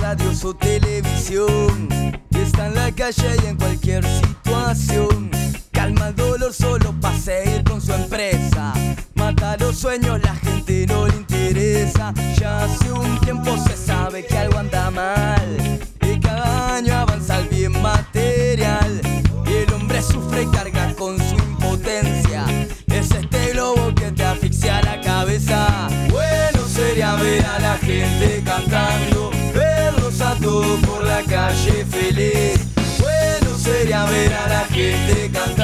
Radios o televisión. Y está en la calle y en cualquier situación. Calma el dolor solo para seguir con su empresa. Mata los sueños, la gente no le interesa. Ya hace un tiempo se sabe que algo anda mal. Y cada año avanza el bien material. Y el hombre sufre y carga con su impotencia. Es este globo que te asfixia la cabeza. Bueno sería ver a la gente cantando, a la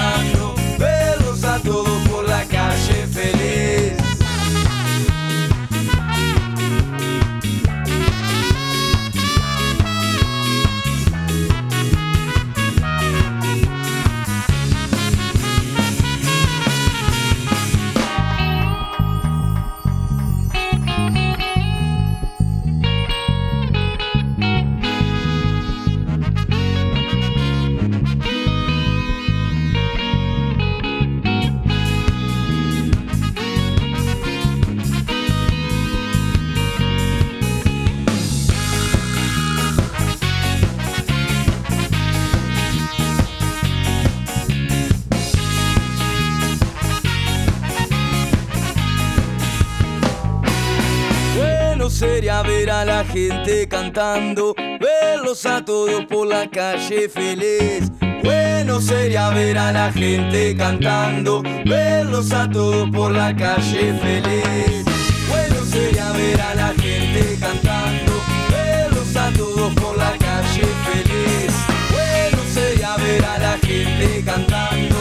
la gente cantando, verlos a todos por la calle feliz. Bueno sería ver a la gente cantando, verlos a todos por la calle feliz. Bueno sería ver a la gente cantando, verlos a todos por la calle feliz. Bueno sería ver a la gente cantando,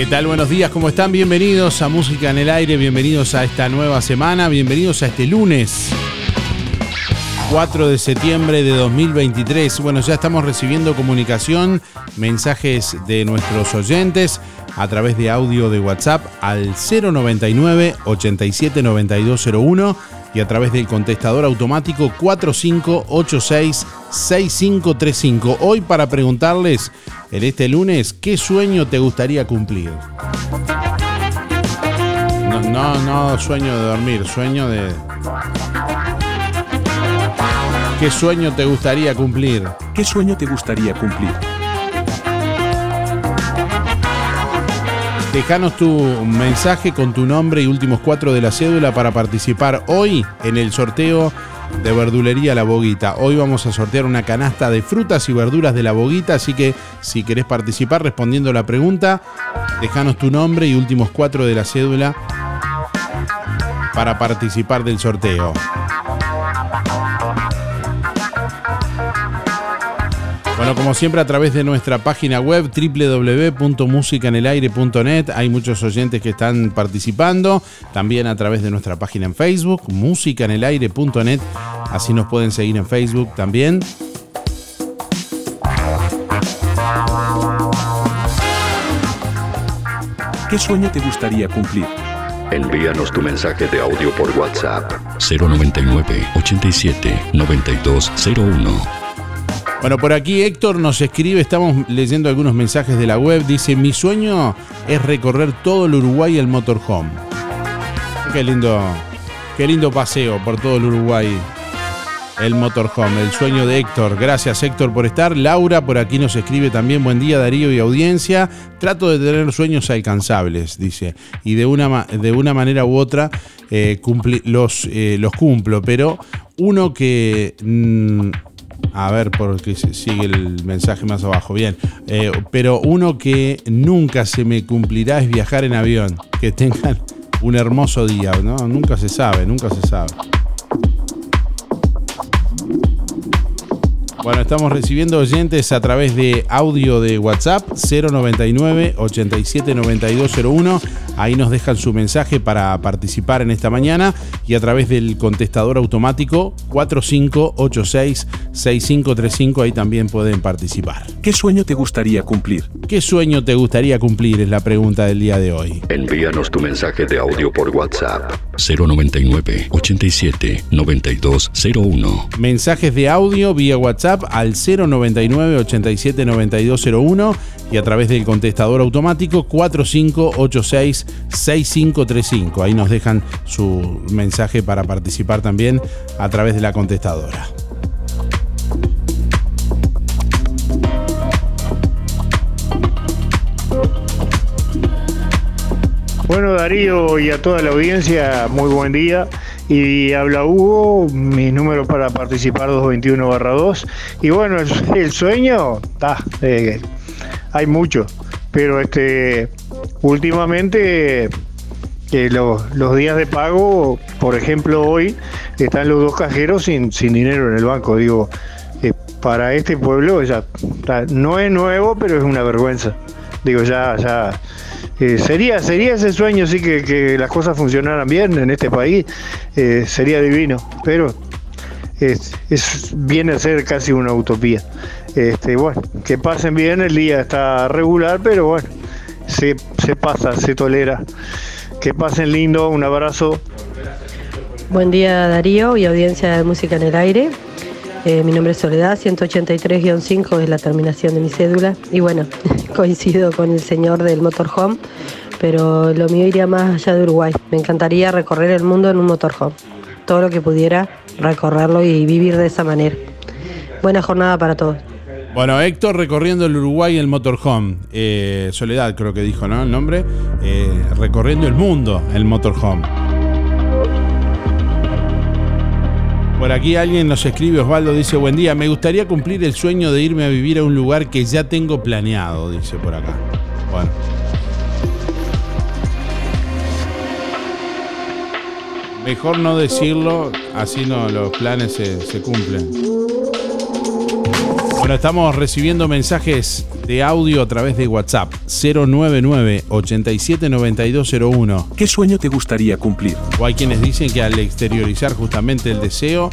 ¿Qué tal? Buenos días, ¿cómo están? Bienvenidos a Música en el Aire, bienvenidos a esta nueva semana, bienvenidos a este lunes 4 de septiembre de 2023. Bueno, ya estamos recibiendo comunicación, mensajes de nuestros oyentes a través de audio de WhatsApp al 099 879201 y a través del contestador automático 4586-6535. Hoy para preguntarles en este lunes, ¿qué sueño te gustaría cumplir? No, no, no sueño de dormir, sueño de... ¿Qué sueño te gustaría cumplir? ¿Qué sueño te gustaría cumplir? Dejanos tu mensaje con tu nombre y últimos cuatro de la cédula para participar hoy en el sorteo de verdulería La Boguita. Hoy vamos a sortear una canasta de frutas y verduras de La Boguita, así que si querés participar respondiendo la pregunta, dejanos tu nombre y últimos cuatro de la cédula para participar del sorteo. Bueno, como siempre a través de nuestra página web www.musicanelaire.net hay muchos oyentes que están participando, también a través de nuestra página en Facebook, musicanelaire.net, así nos pueden seguir en Facebook también. ¿Qué sueño te gustaría cumplir? Envíanos tu mensaje de audio por WhatsApp 099 87 9201. Bueno, por aquí Héctor nos escribe, estamos leyendo algunos mensajes de la web, dice, mi sueño es recorrer todo el Uruguay el motorhome. Qué lindo, qué lindo paseo por todo el Uruguay. El motorhome, el sueño de Héctor. Gracias Héctor por estar. Laura por aquí nos escribe también, buen día Darío y audiencia. Trato de tener sueños alcanzables, dice. Y de una, de una manera u otra eh, los, eh, los cumplo, pero uno que... Mm, a ver, porque sigue el mensaje más abajo. Bien. Eh, pero uno que nunca se me cumplirá es viajar en avión. Que tengan un hermoso día, ¿no? Nunca se sabe, nunca se sabe. Bueno, estamos recibiendo oyentes a través de audio de WhatsApp 099 879201. Ahí nos dejan su mensaje para participar en esta mañana y a través del contestador automático 4586-6535 ahí también pueden participar. ¿Qué sueño te gustaría cumplir? ¿Qué sueño te gustaría cumplir? Es la pregunta del día de hoy. Envíanos tu mensaje de audio por WhatsApp 099 87 9201. Mensajes de audio vía WhatsApp al 099 87 9201 y a través del contestador automático 4586 6535. Ahí nos dejan su mensaje para participar también a través de la contestadora. Bueno, Darío y a toda la audiencia, muy buen día. Y habla Hugo, mi número para participar 221-2. Y bueno, el, sueño, está, eh, hay mucho, pero este últimamente eh, los, días de pago, por ejemplo hoy, están los dos cajeros sin, sin dinero en el banco. Digo, eh, para este pueblo ya no es nuevo, pero es una vergüenza. Digo, ya, ya eh, sería, sería ese sueño, sí, que, las cosas funcionaran bien en este país, eh, sería divino, pero es, viene a ser casi una utopía. Este, bueno, que pasen bien, el día está regular, pero bueno, se, se pasa, se tolera. Que pasen lindo, un abrazo. Buen día Darío y audiencia de Música en el Aire. Eh, mi nombre es Soledad, 183-5 es la terminación de mi cédula. Y bueno, coincido con el señor del motorhome, pero lo mío iría más allá de Uruguay. Me encantaría recorrer el mundo en un motorhome. Todo lo que pudiera, recorrerlo y vivir de esa manera. Buena jornada para todos. Bueno, Héctor recorriendo el Uruguay el motorhome. Eh, Soledad creo que dijo, ¿no? El nombre. Eh, recorriendo el mundo el motorhome. Por aquí alguien nos escribe, Osvaldo dice, buen día, me gustaría cumplir el sueño de irme a vivir a un lugar que ya tengo planeado, dice por acá. Bueno. Mejor no decirlo, así no los planes se, se cumplen. Bueno, estamos recibiendo mensajes de audio a través de WhatsApp 099 879201. ¿Qué sueño te gustaría cumplir? O hay quienes dicen que al exteriorizar justamente el deseo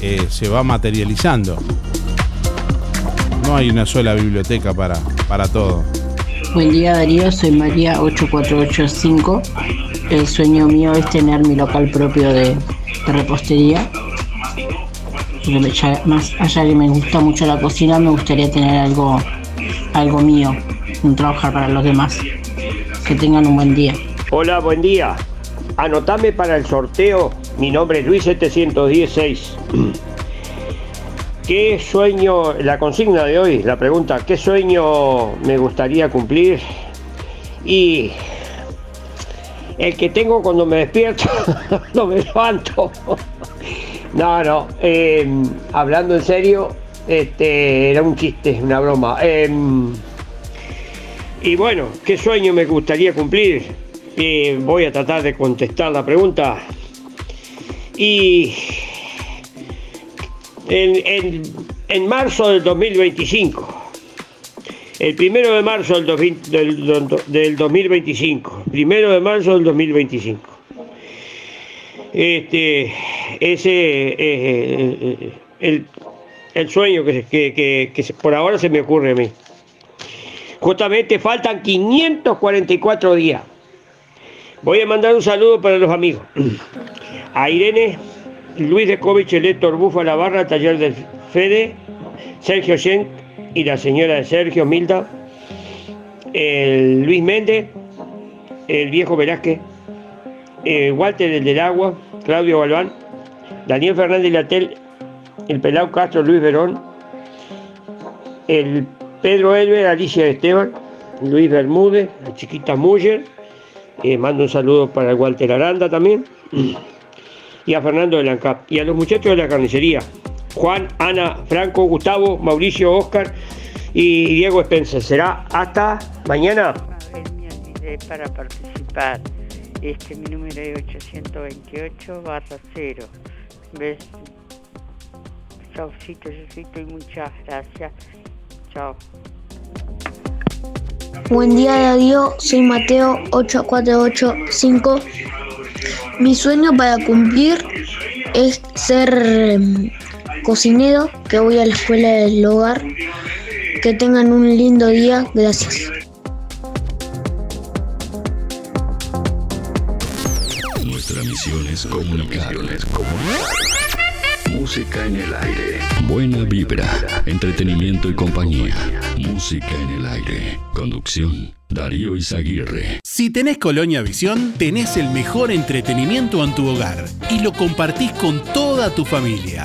eh, se va materializando. No hay una sola biblioteca para, para todo. Buen día Darío, soy María 8485. El sueño mío es tener mi local propio de, de repostería. Más allá de que me gusta mucho la cocina, me gustaría tener algo, algo mío, un trabajar para los demás. Que tengan un buen día. Hola, buen día. Anotame para el sorteo. Mi nombre es Luis 716. ¿Qué sueño, la consigna de hoy, la pregunta, ¿qué sueño me gustaría cumplir? Y el que tengo cuando me despierto, no me levanto. No, no, em, hablando en serio, este, era un chiste, una broma. Em, y bueno, ¿qué sueño me gustaría cumplir? Voy a tratar de contestar la pregunta. Y en, marzo del 2025. El primero de marzo del, del, 2025. Primero de marzo del 2025. Este, ese es eh, el, sueño que, por ahora se me ocurre a mí. Justamente faltan 544 días. Voy a mandar un saludo para los amigos. A Irene, Luis de Covich, Héctor Bufa, la barra, taller del Fede, Sergio Schenk y la señora de Sergio Milda, Luis Méndez, el viejo Velázquez, Walter el del Agua, Claudio Galván, Daniel Fernández Latel, el Pelao Castro Luis Verón, el Pedro Elber, Alicia Esteban, Luis Bermúdez, la chiquita Muller, eh, mando un saludo para Walter Aranda también y a Fernando de Lancap y a los muchachos de la carnicería, Juan, Ana, Franco, Gustavo, Mauricio, Oscar y Diego Spencer. Será hasta mañana. Participar, este mi número es 828 barra 0. ¿Ves? Chaucito, y muchas gracias. Chao. Buen día Darío, soy Mateo 8485 mi sueño para cumplir es ser em, cocinero, que voy a la escuela del hogar. Que tengan un lindo día. Gracias. Nuestra misión es comunicar. Música en el aire. Buena vibra, entretenimiento y compañía. Música en el aire. Conducción. Darío Izaguirre. Si tenés Colonia Visión, tenés el mejor entretenimiento en tu hogar y lo compartís con toda tu familia.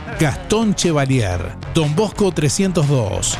Gastón Chevalier, Don Bosco 302.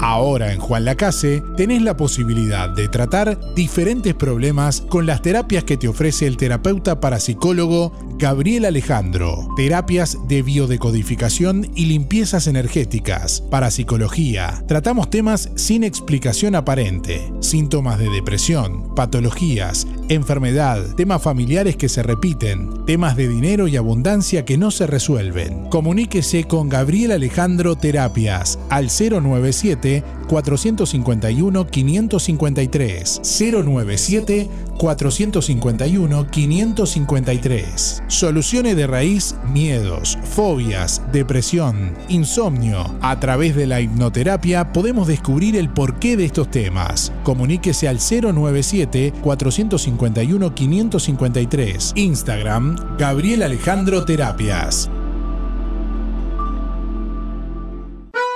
Ahora en Juan Lacase tenés la posibilidad de tratar diferentes problemas con las terapias que te ofrece el terapeuta parapsicólogo Gabriel Alejandro. Terapias de biodecodificación y limpiezas energéticas, parapsicología. Tratamos temas sin explicación aparente, síntomas de depresión, patologías, enfermedad, temas familiares que se repiten, temas de dinero y abundancia que no se resuelven. Comuníquese con Gabriel Alejandro Terapias al 097 451 553 097 451 553. Soluciones de raíz, miedos, fobias, depresión, insomnio. A través de la hipnoterapia podemos descubrir el porqué de estos temas. Comuníquese al 097 451 553. Instagram Gabriel Alejandro Terapias.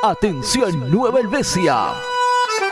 Atención Nueva Helvecia.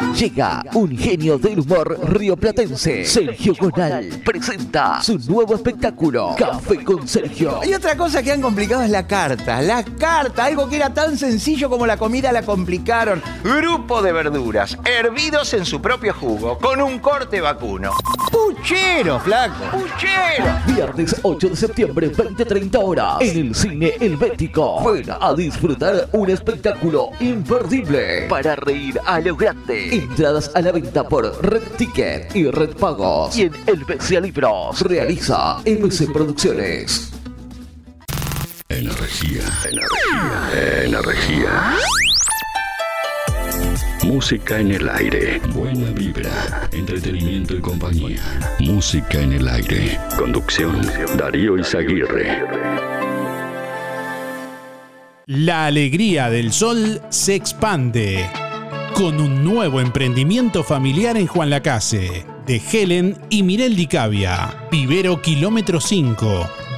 Llega un genio del humor rioplatense. Sergio Gonal presenta su nuevo espectáculo, Café con Sergio. Y otra cosa que han complicado es la carta. La carta, algo que era tan sencillo como la comida la complicaron. Grupo de verduras, hervidos en su propio jugo, con un corte vacuno. ¡Puchero, flaco! ¡Puchero! Viernes 8 de septiembre, 20-30 horas, en el Cine Helvético. Ven a disfrutar un espectáculo imperdible para reír a lo grande. Entradas a la venta por Red Ticket y Red Pagos. Y en Helvecia Libros. Realiza MC Producciones. Energía, energía, energía. Música en el aire. Buena vibra. Entretenimiento y compañía. Música en el aire. Conducción. Darío Izaguirre. La alegría del sol se expande con un nuevo emprendimiento familiar en Juan Lacase, de Helen y Mirel Dicavia. Vivero Kilómetro 5,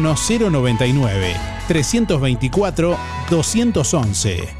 099 324 211.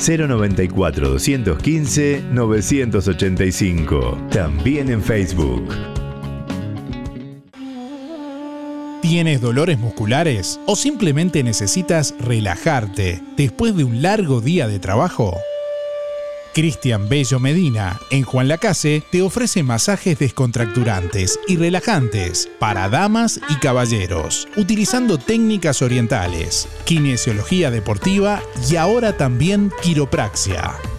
094 215 985. También en Facebook. ¿Tienes dolores musculares o simplemente necesitas relajarte después de un largo día de trabajo? Cristian Bello Medina, en Juan Lacase, te ofrece masajes descontracturantes y relajantes para damas y caballeros, utilizando técnicas orientales, kinesiología deportiva y ahora también quiropraxia.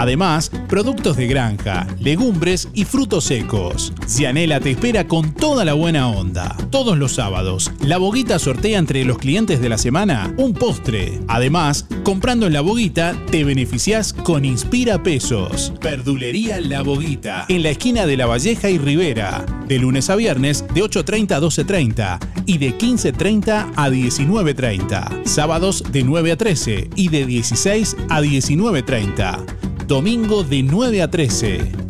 Además, productos de granja, legumbres y frutos secos. Cianela te espera con toda la buena onda. Todos los sábados, La Boguita sortea entre los clientes de la semana un postre. Además, comprando en La Boguita, te beneficias con Inspira Pesos. Verdulería La Boguita, en la esquina de La Valleja y Rivera. De lunes a viernes, de 8.30 a 12.30 y de 15.30 a 19.30. Sábados de 9 a 13 y de 16 a 19.30. Domingo de 9 a 13.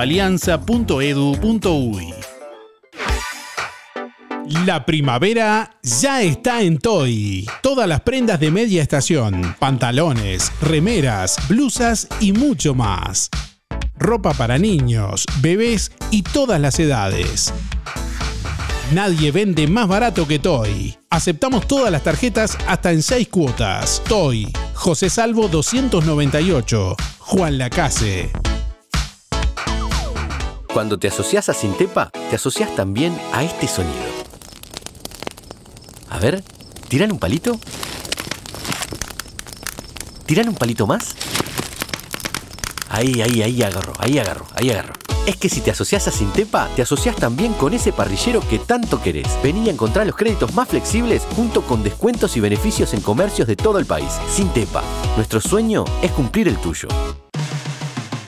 www.alianza.edu.uy. La primavera ya está en Toy. Todas las prendas de media estación, pantalones, remeras, blusas y mucho más. Ropa para niños, bebés y todas las edades. Nadie vende más barato que Toy. Aceptamos todas las tarjetas hasta en 6 cuotas. Toy, José Salvo 298, Juan Lacase. Cuando te asocias a Sintepa, te asocias también a este sonido. A ver, ¿tiran un palito? ¿Tiran un palito más? Ahí, ahí, ahí agarro, ahí agarro, ahí agarro. Es que si te asocias a Sintepa, te asocias también con ese parrillero que tanto querés. Vení a encontrar los créditos más flexibles junto con descuentos y beneficios en comercios de todo el país. Sintepa, nuestro sueño es cumplir el tuyo.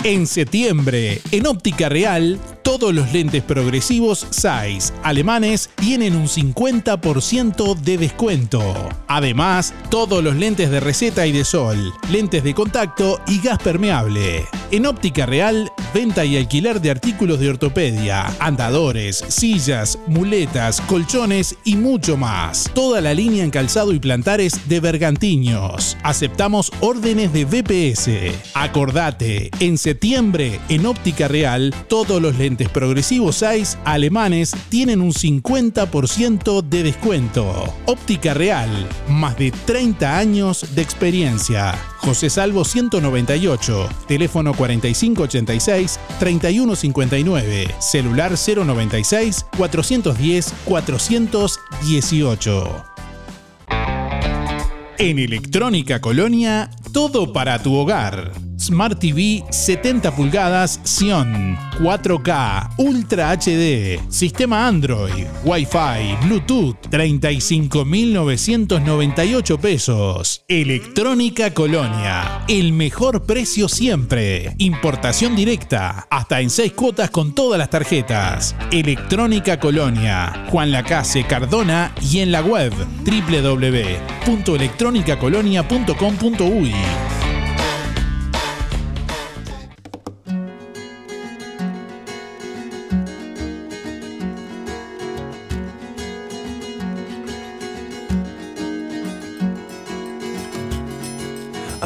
En septiembre, en Óptica Real, todos los lentes progresivos Zeiss alemanes tienen un 50% de descuento. Además, todos los lentes de receta y de sol, lentes de contacto y gas permeable. En Óptica Real, venta y alquiler de artículos de ortopedia, andadores, sillas, muletas, colchones y mucho más. Toda la línea en calzado y plantares de Bergantiños. Aceptamos órdenes de BPS. Acordate, en septiembre, en Óptica Real, todos los lentes progresivos Zeiss alemanes tienen un 50% de descuento. Óptica Real, más de 30 años de experiencia. José Salvo 198, teléfono 4586-3159, celular 096 410 418. En Electrónica Colonia, todo para tu hogar. Smart TV 70 pulgadas Sion 4K Ultra HD Sistema Android Wi-Fi Bluetooth 35.998 pesos. Electrónica Colonia El mejor precio siempre. Importación directa Hasta en 6 cuotas con todas las tarjetas. Electrónica Colonia Juan Lacase Cardona y en la web www.electronicacolonia.com.uy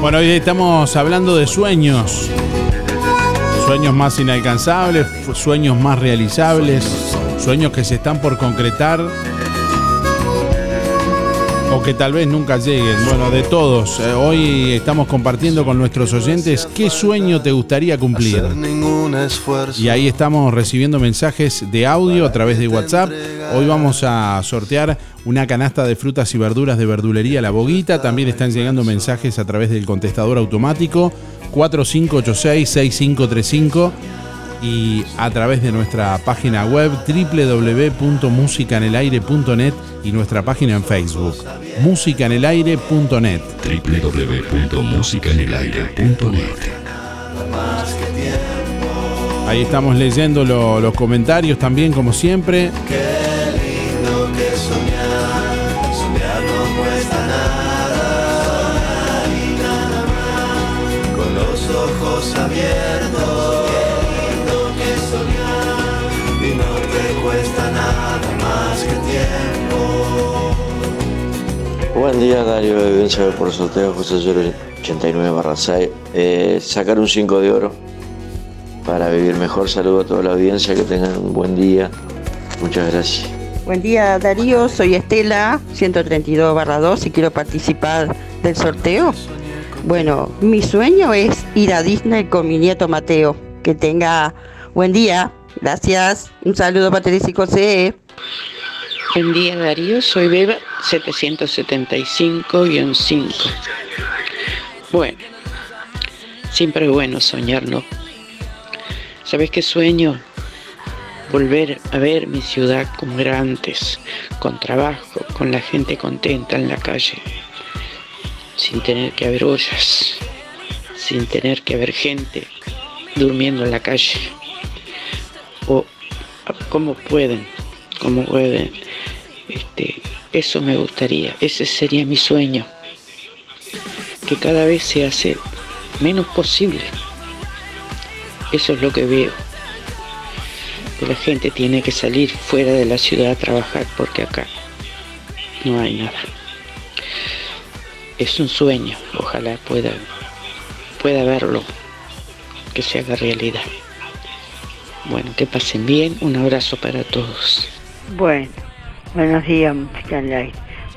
Bueno, hoy estamos hablando de sueños. Sueños más inalcanzables, sueños más realizables, sueños que se están por concretar o que tal vez nunca lleguen. Bueno, de todos. Eh, hoy estamos compartiendo con nuestros oyentes qué sueño te gustaría cumplir. Y ahí estamos recibiendo mensajes de audio a través de WhatsApp. Hoy vamos a sortear una canasta de frutas y verduras de verdulería La Boguita. También están llegando mensajes a través del contestador automático 4586-6535 y a través de nuestra página web www.musicanelaire.net y nuestra página en Facebook musicanelaire.net www.musicanelaire.net Ahí estamos leyendo lo- los comentarios también como siempre. Buen día, Darío de Evidencia por sorteo José Lloro 89 barra 6. Eh, sacar un 5 de oro para vivir mejor. Saludo a toda la audiencia, que tengan un buen día. Muchas gracias. Buen día Darío, soy Estela, 132 barra 2 y quiero participar del sorteo. Bueno, mi sueño es ir a Disney con mi nieto Mateo. Que tenga buen día. Gracias. Un saludo para Teresa y José. Buen día Darío, soy Beba 775-5. Bueno, siempre es bueno soñar, ¿no? ¿Sabes qué sueño? Volver a ver mi ciudad como era antes, con trabajo, con la gente contenta en la calle, sin tener que haber ollas, sin tener que haber gente durmiendo en la calle. O cómo pueden, cómo pueden. Este, eso me gustaría, ese sería mi sueño. Que cada vez se hace menos posible. Eso es lo que veo. Que la gente tiene que salir fuera de la ciudad a trabajar porque acá no hay nada. Es un sueño, ojalá pueda, pueda verlo, que se haga realidad. Bueno, que pasen bien, un abrazo para todos. Bueno, buenos días, aire.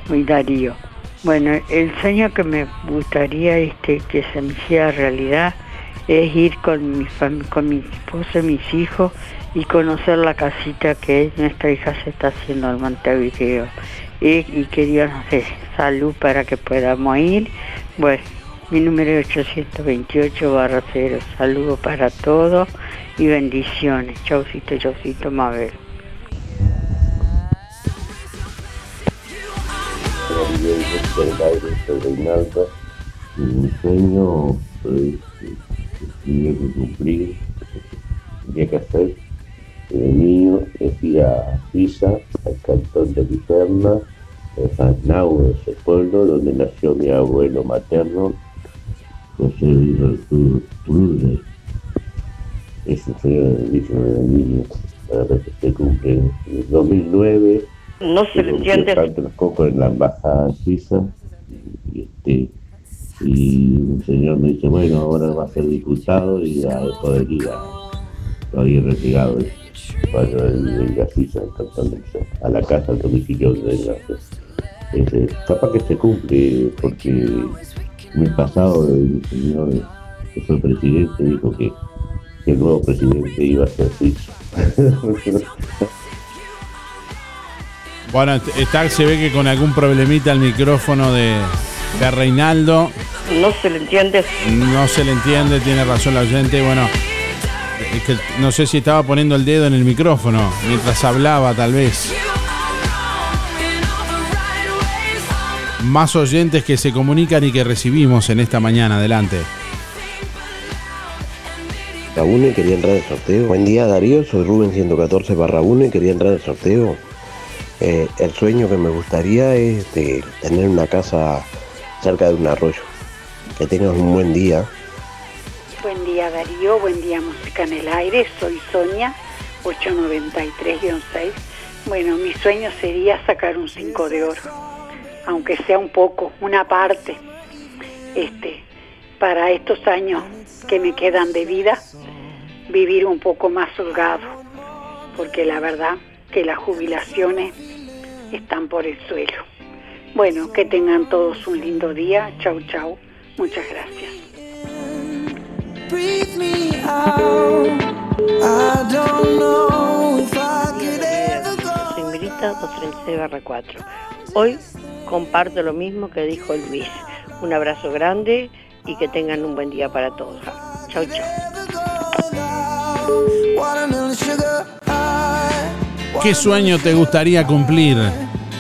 Muy Darío. Bueno, el sueño que me gustaría este, que se me hiciera realidad es ir con mi, con mi esposo y mis hijos y conocer la casita que nuestra hija se está haciendo en Montevideo. Y, y que Dios nos dé salud para que podamos ir. Bueno, mi número es 828 barra 0. Saludos para todos y bendiciones. Chaucito, chaucito, Mabel. Del aire, soy Reinaldo, mi sueño pues, tenía que cumplir, tenía que hacer de niño es ir a Pisa, al cantón de Piperna, en Fasnau, ese pueblo donde nació mi abuelo materno, José Luis Arturo Pruden. Es un sueño de niño, para que se cumple en el 2009. No se le entiende. Los cocos en la embajada suiza y, este, y un señor me dice, bueno, ahora va a ser diputado y a poder ir a, todavía retirado para ir a Suiza, a la casa, al domicilio de. Este, capaz que se cumple porque en el pasado el señor que fue presidente dijo que, que el nuevo presidente iba a ser suizo. Bueno, está, se ve que con algún problemita el micrófono de, de Reinaldo. No se le entiende. No se le entiende, tiene razón la oyente. Bueno, es que no sé si estaba poniendo el dedo en el micrófono mientras hablaba, tal vez. Más oyentes que se comunican y que recibimos en esta mañana. Adelante. La 1 quería entrar al sorteo. Buen día Darío, soy Rubén 114 barra 1 y quería entrar al sorteo. Eh, el sueño que me gustaría es de tener una casa cerca de un arroyo. Que tengas un buen día. Buen día Darío, buen día Música en el Aire, soy Sonia, 893-6. Bueno, mi sueño sería sacar un 5 de oro, aunque sea un poco, una parte, este, para estos años que me quedan de vida, vivir un poco más holgado, porque la verdad que las jubilaciones están por el suelo. Bueno, que tengan todos un lindo día, chau chau, muchas gracias. Mirita 236 barra 4. Hoy comparto lo mismo que dijo Luis. Un abrazo grande y que tengan un buen día para todos. Chau, chau. ¿Qué sueño te gustaría cumplir?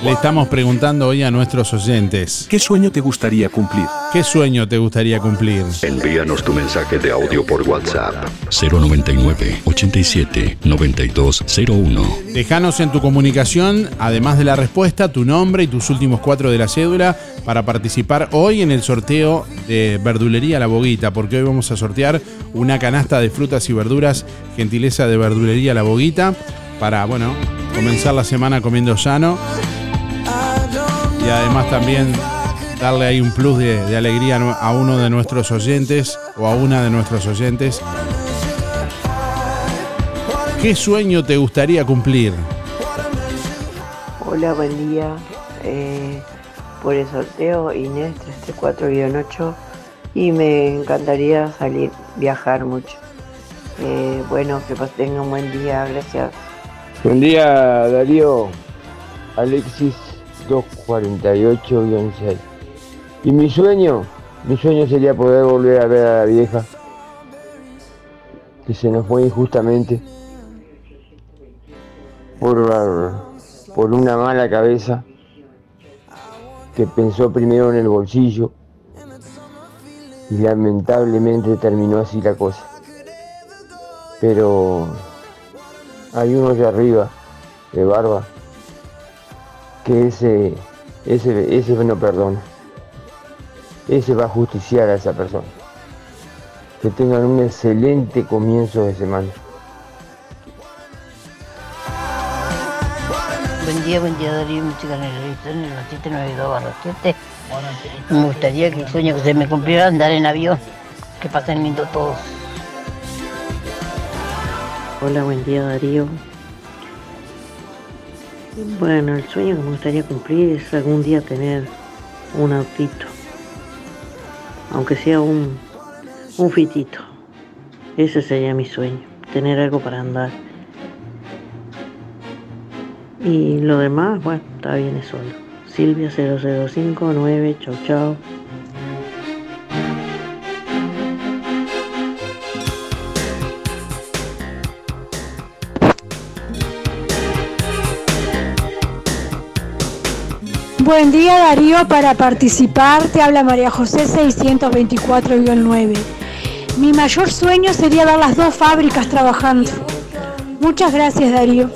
Le estamos preguntando hoy a nuestros oyentes. ¿Qué sueño te gustaría cumplir? ¿Qué sueño te gustaría cumplir? Envíanos tu mensaje de audio por WhatsApp 099 87 9201. Déjanos en tu comunicación, además de la respuesta, tu nombre y tus últimos cuatro de la cédula para participar hoy en el sorteo de Verdulería La Boguita, porque hoy vamos a sortear una canasta de frutas y verduras, gentileza de Verdulería La Boguita, para, bueno, comenzar la semana comiendo sano y además también darle ahí un plus de, alegría a uno de nuestros oyentes o a una de nuestros oyentes. ¿Qué sueño te gustaría cumplir? Hola, buen día. Eh, por el sorteo Inés 334-8 y me encantaría salir, viajar mucho. Eh, bueno, que pues tenga un buen día, gracias. Buen día, Darío. Alexis 248-6. Y mi sueño, mi sueño sería poder volver a ver a la vieja que se nos fue injustamente por, por una mala cabeza que pensó primero en el bolsillo y lamentablemente terminó así la cosa. Pero hay uno de arriba, de barba, que ese, ese, ese no perdona. Ese va a justiciar a esa persona. Que tengan un excelente comienzo de semana. Buen día, buen día Darío, el editor en el 792 barra 7. Me gustaría que el sueño que se me cumpliera andar en avión. Que pasen lindo todos. Hola, buen día Darío. Bueno, el sueño que me gustaría cumplir es algún día tener un autito. Aunque sea un, un fitito. Ese sería mi sueño, tener algo para andar. Y lo demás, bueno, está bien es solo. Silvia 0059, chau chau. Buen día Darío, para participar te habla María José 624-9. Mi mayor sueño sería ver las dos fábricas trabajando. Muchas gracias Darío.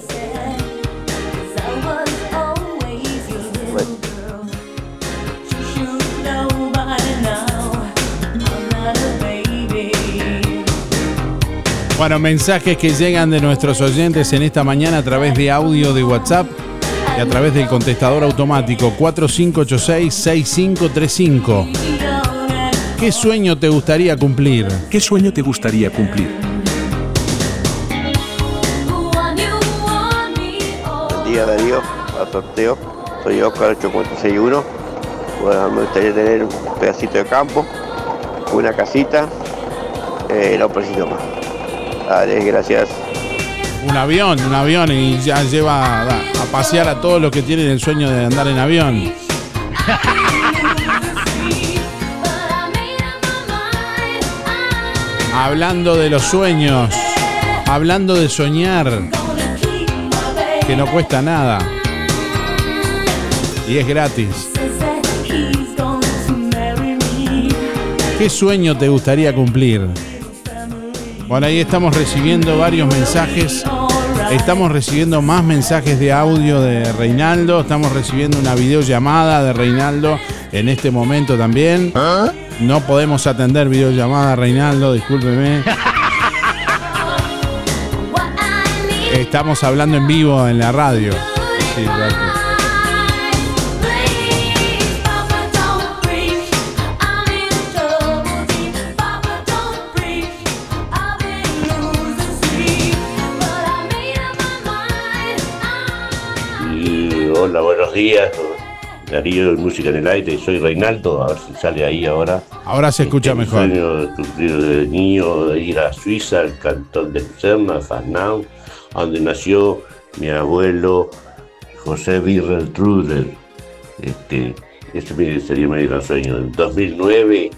Bueno, mensajes que llegan de nuestros oyentes en esta mañana a través de audio de WhatsApp y a través del contestador automático 4586-6535. ¿Qué sueño te gustaría cumplir? ¿Qué sueño te gustaría cumplir? Buen día Darío, a sorteo. Soy Oscar 8461. Bueno, me gustaría tener un pedacito de campo, una casita, eh, no preciso más. Dale, gracias. Un avión, un avión y ya lleva a, a pasear a todos los que tienen el sueño de andar en avión. Hablando de los sueños, hablando de soñar, que no cuesta nada y es gratis. ¿Qué sueño te gustaría cumplir? Bueno, ahí estamos recibiendo varios mensajes. Estamos recibiendo más mensajes de audio de Reinaldo. Estamos recibiendo una videollamada de Reinaldo en este momento también. No podemos atender videollamada, Reinaldo, discúlpeme. Estamos hablando en vivo en la radio. Sí, buenos días. Darío Música en el Aire, soy Reinaldo, a ver si sale ahí ahora. Ahora se escucha Mi mejor. sueño de niño de ir a Suiza, al cantón de Lucerna, Fasnau, donde nació mi abuelo José Birrell Truder. Este, mi- sería mi gran sueño. En 2009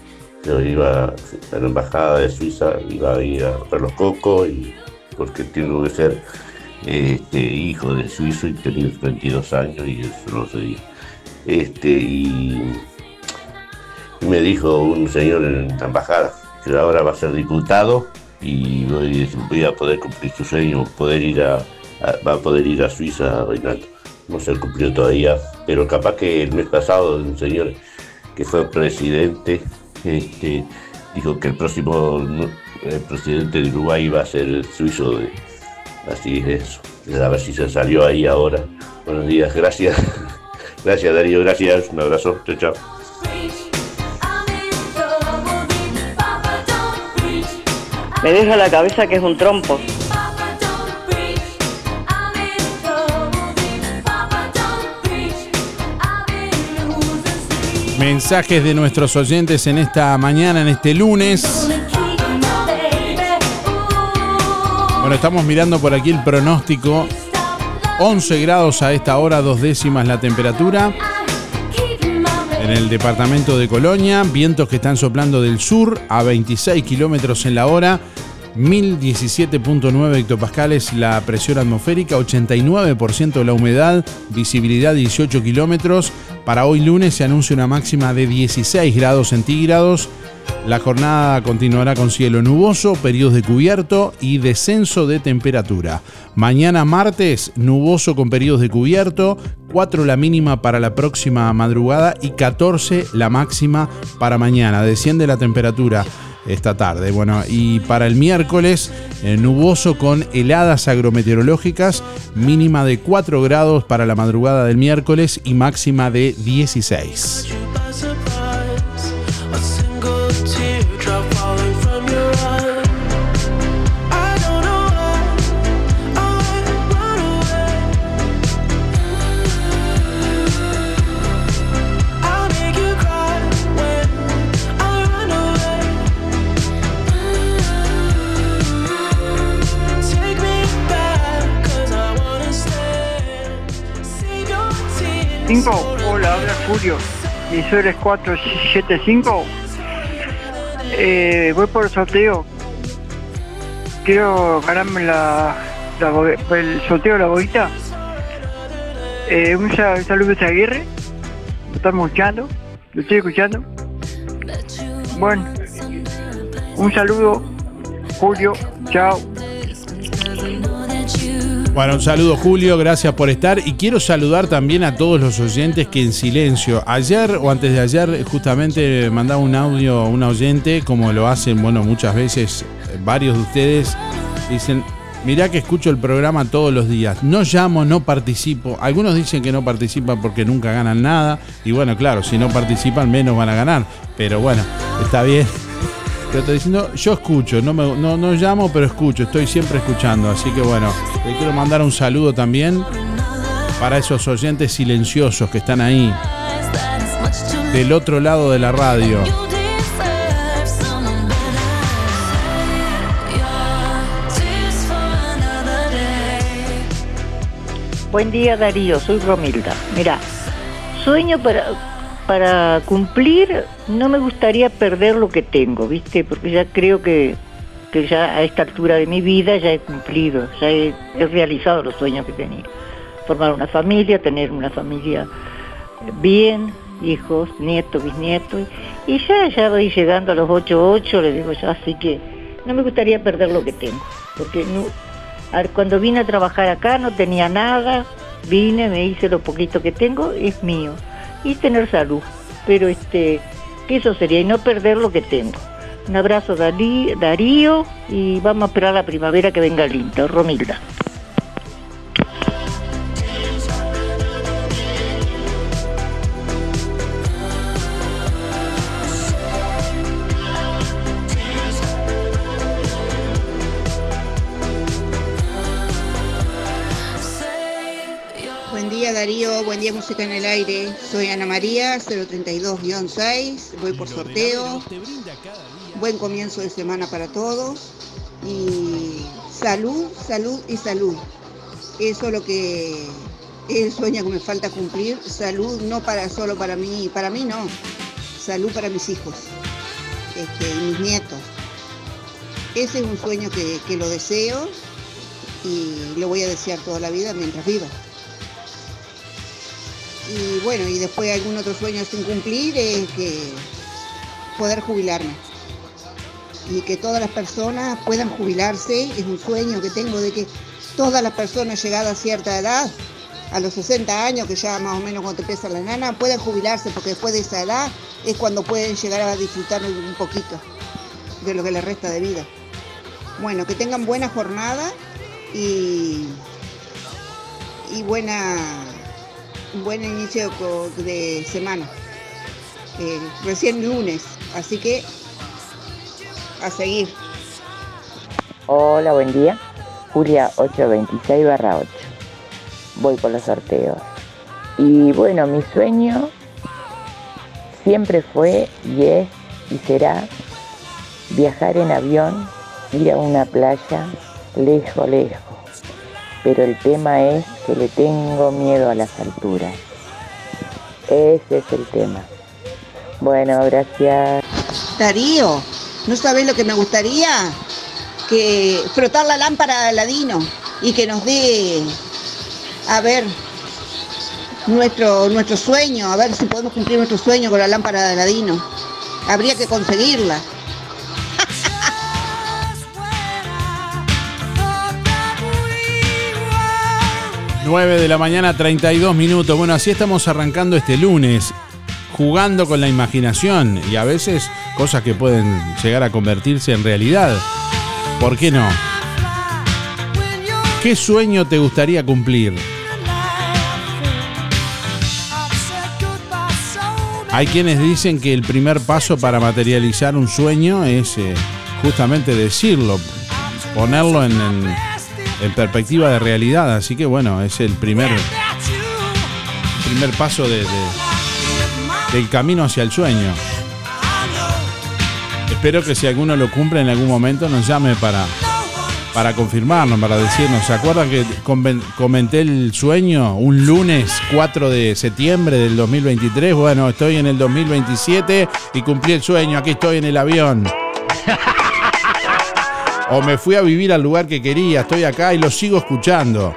yo iba a la embajada de Suiza, iba a ir a ver los cocos, y, porque tengo que ser este, hijo de suizo y tenía 22 años y eso no dice. Este, y me dijo un señor en la embajada que ahora va a ser diputado y voy, a poder cumplir su sueño, poder ir a, va a poder ir a Suiza, Reinaldo. No se cumplió todavía, pero capaz que el mes pasado un señor que fue presidente este, dijo que el próximo presidente de Uruguay va a ser el suizo. de- así es eso. A ver si se salió ahí ahora. Buenos días, gracias. Gracias Darío, gracias. Un abrazo. Chao, chao. Me deja la cabeza que es un trompo. Mensajes de nuestros oyentes en esta mañana, en este lunes. Bueno, estamos mirando por aquí el pronóstico. 11 grados a esta hora, dos décimas la temperatura. En el departamento de Colonia, vientos que están soplando del sur a 26 kilómetros en la hora. 1017.9 hectopascales la presión atmosférica, 89% la humedad, visibilidad 18 kilómetros. Para hoy lunes se anuncia una máxima de 16 grados centígrados. La jornada continuará con cielo nuboso, periodos de cubierto y descenso de temperatura. Mañana martes, nuboso con periodos de cubierto, 4 la mínima para la próxima madrugada y 14 la máxima para mañana. Desciende la temperatura esta tarde. Bueno, y para el miércoles, eh, nuboso con heladas agrometeorológicas, mínima de 4 grados para la madrugada del miércoles y máxima de 16. 475. Hola, habla Julio. Mi suelo es 475. Eh, voy por el sorteo. Quiero ganarme la, el sorteo de la boguita. Eh, un saludo a Aguirre. Lo estamos escuchando. Lo estoy escuchando. Bueno, un saludo, Julio. Chao. Bueno, un saludo Julio, gracias por estar. Y quiero saludar también a todos los oyentes que en silencio, ayer o antes de ayer justamente mandaba un audio a un oyente, como lo hacen, bueno, muchas veces eh, varios de ustedes, dicen, mirá que escucho el programa todos los días, no llamo, no participo, algunos dicen que no participan porque nunca ganan nada. Y bueno, claro, si no participan menos van a ganar, pero bueno, está bien. Pero estoy diciendo, yo escucho, no, no, no llamo, pero escucho, estoy siempre escuchando. Así que bueno, le quiero mandar un saludo también para esos oyentes silenciosos que están ahí, del otro lado de la radio. Buen día Darío, soy Romilda. Mira, sueño para, para cumplir, no me gustaría perder lo que tengo, ¿viste? Porque ya creo que, que ya a esta altura de mi vida ya he cumplido, ya he, realizado los sueños que tenía. Formar una familia, tener una familia bien, hijos, nietos, bisnietos, y ya, ya voy llegando a los 8, 8, le digo yo, así que no me gustaría perder lo que tengo, porque no, cuando vine a trabajar acá no tenía nada, vine, me hice lo poquito que tengo, es mío. Y tener salud. Pero este, eso sería, y no perder lo que tengo. Un abrazo Darío y vamos a esperar la primavera que venga lindo, Romilda. Música en el Aire. Soy Ana María, 032-6, voy por sorteo. Buen comienzo de semana para todos. Y salud, salud y salud. Eso es lo que es el sueño que me falta cumplir. Salud no para solo para mí, para mí no. Salud para mis hijos este, mis nietos. Ese es un sueño que, que lo deseo y lo voy a desear toda la vida mientras viva. Y bueno, y después algún otro sueño sin cumplir es que poder jubilarme. Y que todas las personas puedan jubilarse, es un sueño que tengo de que todas las personas llegadas a cierta edad, a los 60 años, que ya más o menos cuando empieza la nana, puedan jubilarse, porque después de esa edad es cuando pueden llegar a disfrutar un poquito de lo que les resta de vida. Bueno, que tengan buena jornada y, y buena un buen inicio de semana. Eh, recién lunes, así que a seguir. Hola, buen día. Julia 826 barra 8. Voy por los sorteos. Y bueno, mi sueño siempre fue y es y será viajar en avión, ir a una playa lejos, lejos. Pero el tema es que le tengo miedo a las alturas. Ese es el tema. Bueno, gracias. Darío, ¿no sabes lo que me gustaría? Que frotar la lámpara de Aladino y que nos dé, a ver, nuestro, nuestro sueño, a ver si podemos cumplir nuestro sueño con la lámpara de Aladino. Habría que conseguirla. 9 de la mañana, 32 minutos. Bueno, así estamos arrancando este lunes, jugando con la imaginación y a veces cosas que pueden llegar a convertirse en realidad. ¿Por qué no? ¿Qué sueño te gustaría cumplir? Hay quienes dicen que el primer paso para materializar un sueño es eh, justamente decirlo, ponerlo en, en- en perspectiva de realidad. Así que bueno, es el primer, primer paso de- de- del camino hacia el sueño. Espero que si alguno lo cumple en algún momento nos llame para, para confirmarnos, para decirnos. ¿Se acuerdan que comenté el sueño un lunes 4 de septiembre del 2023? Bueno, estoy en el 2027 y cumplí el sueño. Aquí estoy en el avión. O me fui a vivir al lugar que quería. Estoy acá y lo sigo escuchando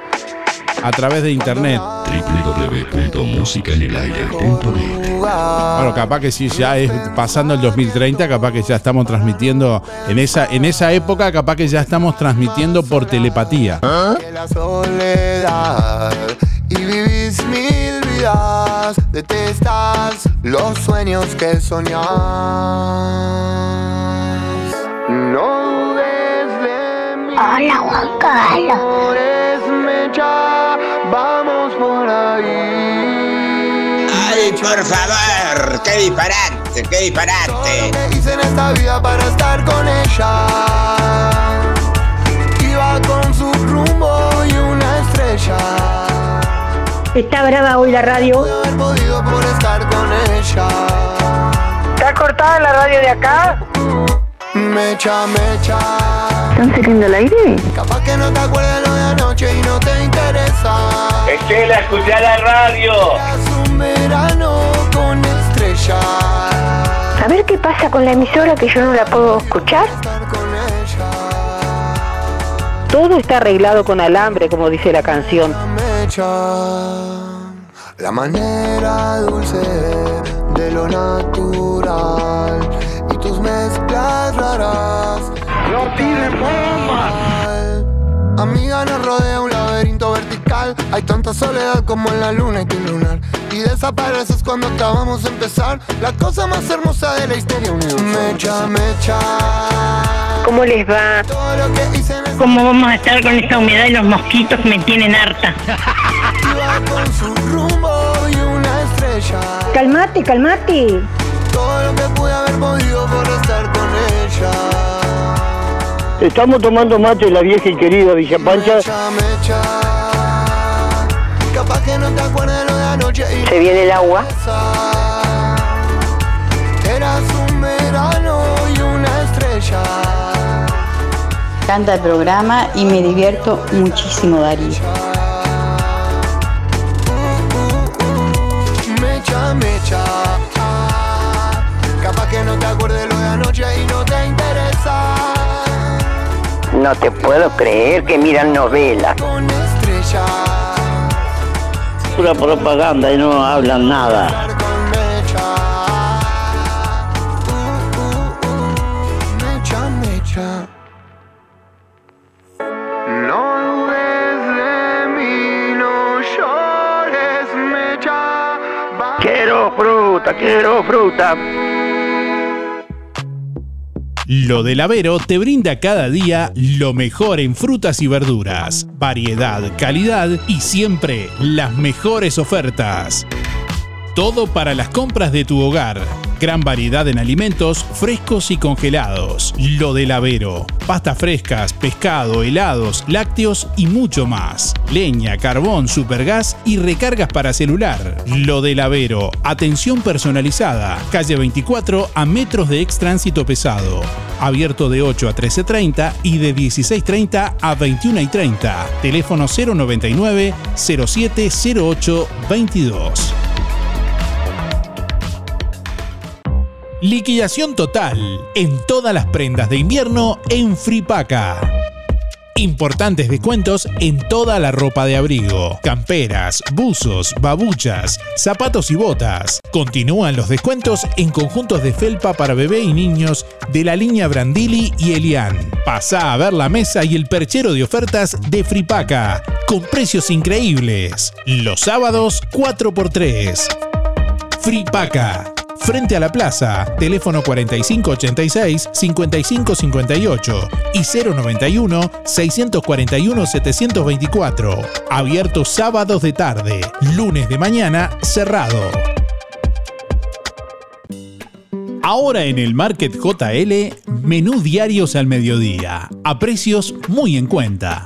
a través de internet. Bueno, capaz que sí, ya es pasando el 2030, capaz que ya estamos transmitiendo en esa, en esa época, capaz que ya estamos transmitiendo por telepatía. la soledad y vivís mil vidas. Detestas los sueños que soñás. No. Hola, Juan Carlos. mecha, vamos por ahí. Ay, por favor, qué disparate, qué disparate. que hice en esta vida para estar con ella. Iba con su rumbo y una estrella. Está brava hoy la radio. haber podido por estar con ella. ¿Está cortada la radio de acá? Mecha, mecha. ¿Están saliendo al aire? Capaz que no te acuerdas lo de anoche y no te interesa. Estela, escuché la radio. Es un verano con estrellas. A ver qué pasa con la emisora que yo no la puedo escuchar. Todo está arreglado con alambre, como dice la canción. La manera dulce de lo natural y tus mezclas raras. No tiene Amiga, nos rodea un laberinto vertical. Hay tanta soledad como en la luna y tu lunar. Y desapareces cuando acabamos de empezar. La cosa más hermosa de la historia universal. Mecha, mecha. ¿Cómo les va? Todo lo que hice en ese ¿Cómo vamos a estar con esta humedad y los mosquitos me tienen harta? con su rumbo y una estrella. Calmate, calmate. Todo lo que pude haber podido por estar con ella. Estamos tomando mate la vieja y querida Villa Pancha. Se viene el agua. Eras un verano y una estrella. Canta el programa y me divierto muchísimo, Darío. Mecha, mecha. Capaz que no te acuerdes lo de anoche y no te. No te puedo creer que miran novelas. Con estrella. Pura propaganda y no hablan nada. Con mecha. Mecha, mecha. No dudes de mí, no llores, mecha. Quiero fruta, quiero fruta. Lo del Avero te brinda cada día lo mejor en frutas y verduras, variedad, calidad y siempre las mejores ofertas. Todo para las compras de tu hogar. Gran variedad en alimentos frescos y congelados. Lo del Avero. Pastas frescas, pescado, helados, lácteos y mucho más. Leña, carbón, supergas y recargas para celular. Lo del Avero. Atención personalizada. Calle 24 a metros de ex tránsito pesado. Abierto de 8 a 13.30 y de 16.30 a 21.30. Teléfono 099 0708 22. Liquidación total en todas las prendas de invierno en Fripaca. Importantes descuentos en toda la ropa de abrigo, camperas, buzos, babuchas, zapatos y botas. Continúan los descuentos en conjuntos de felpa para bebé y niños de la línea Brandili y Elian. Pasa a ver la mesa y el perchero de ofertas de Fripaca, con precios increíbles. Los sábados 4x3. Fripaca. Frente a la plaza, teléfono 4586-5558 y 091-641-724. Abierto sábados de tarde, lunes de mañana cerrado. Ahora en el Market JL, menú diarios al mediodía, a precios muy en cuenta.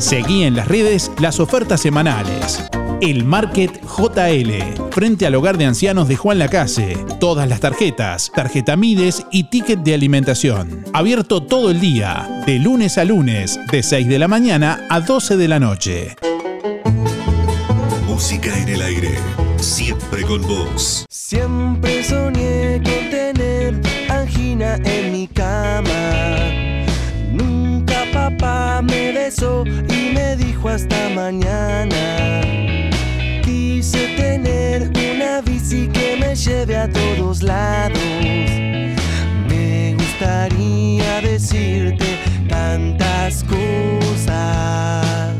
Seguí en las redes las ofertas semanales. El Market JL, frente al hogar de ancianos de Juan Lacase. Todas las tarjetas, tarjeta Mides y ticket de alimentación. Abierto todo el día, de lunes a lunes, de 6 de la mañana a 12 de la noche. Música en el aire. Siempre con vos. Siempre soñé con tener angina en hasta mañana. Quise tener una bici que me lleve a todos lados. Me gustaría decirte tantas cosas.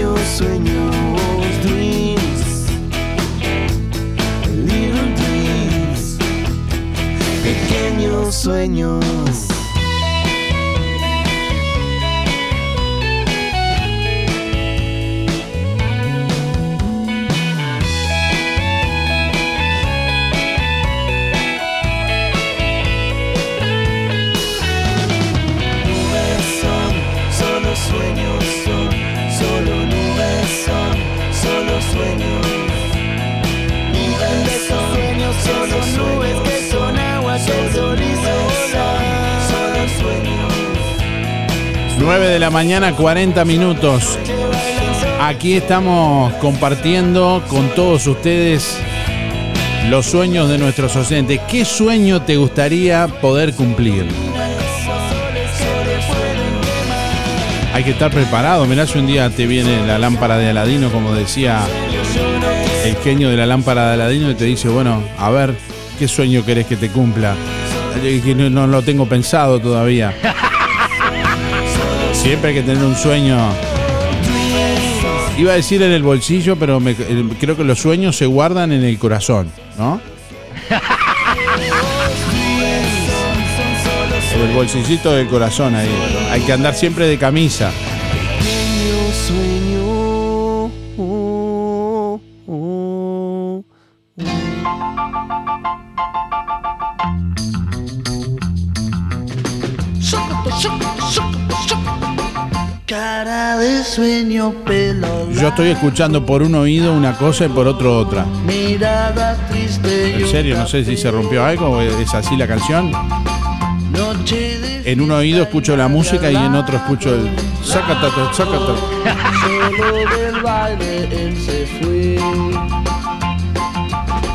Pequeños sueños, dreams, little dreams, pequeños sueños. 9 de la mañana, 40 minutos. Aquí estamos compartiendo con todos ustedes los sueños de nuestros oyentes. ¿Qué sueño te gustaría poder cumplir? Hay que estar preparado. Mirá si un día te viene la lámpara de Aladino, como decía el genio de la lámpara de Aladino, y te dice, bueno, a ver, ¿qué sueño querés que te cumpla? No, no lo tengo pensado todavía. Siempre hay que tener un sueño. Iba a decir en el bolsillo, pero creo que los sueños se guardan en el corazón, ¿no? En el bolsillito del corazón ahí. Hay que andar siempre de camisa. Sueño, pelo Yo estoy escuchando por un oído una cosa y por otro otra. mirada triste En serio, no sé si se rompió algo o es así la canción. noche de En un oído escucho la música y en otro escucho el sacatato, sacatato. solo del baile él se fue.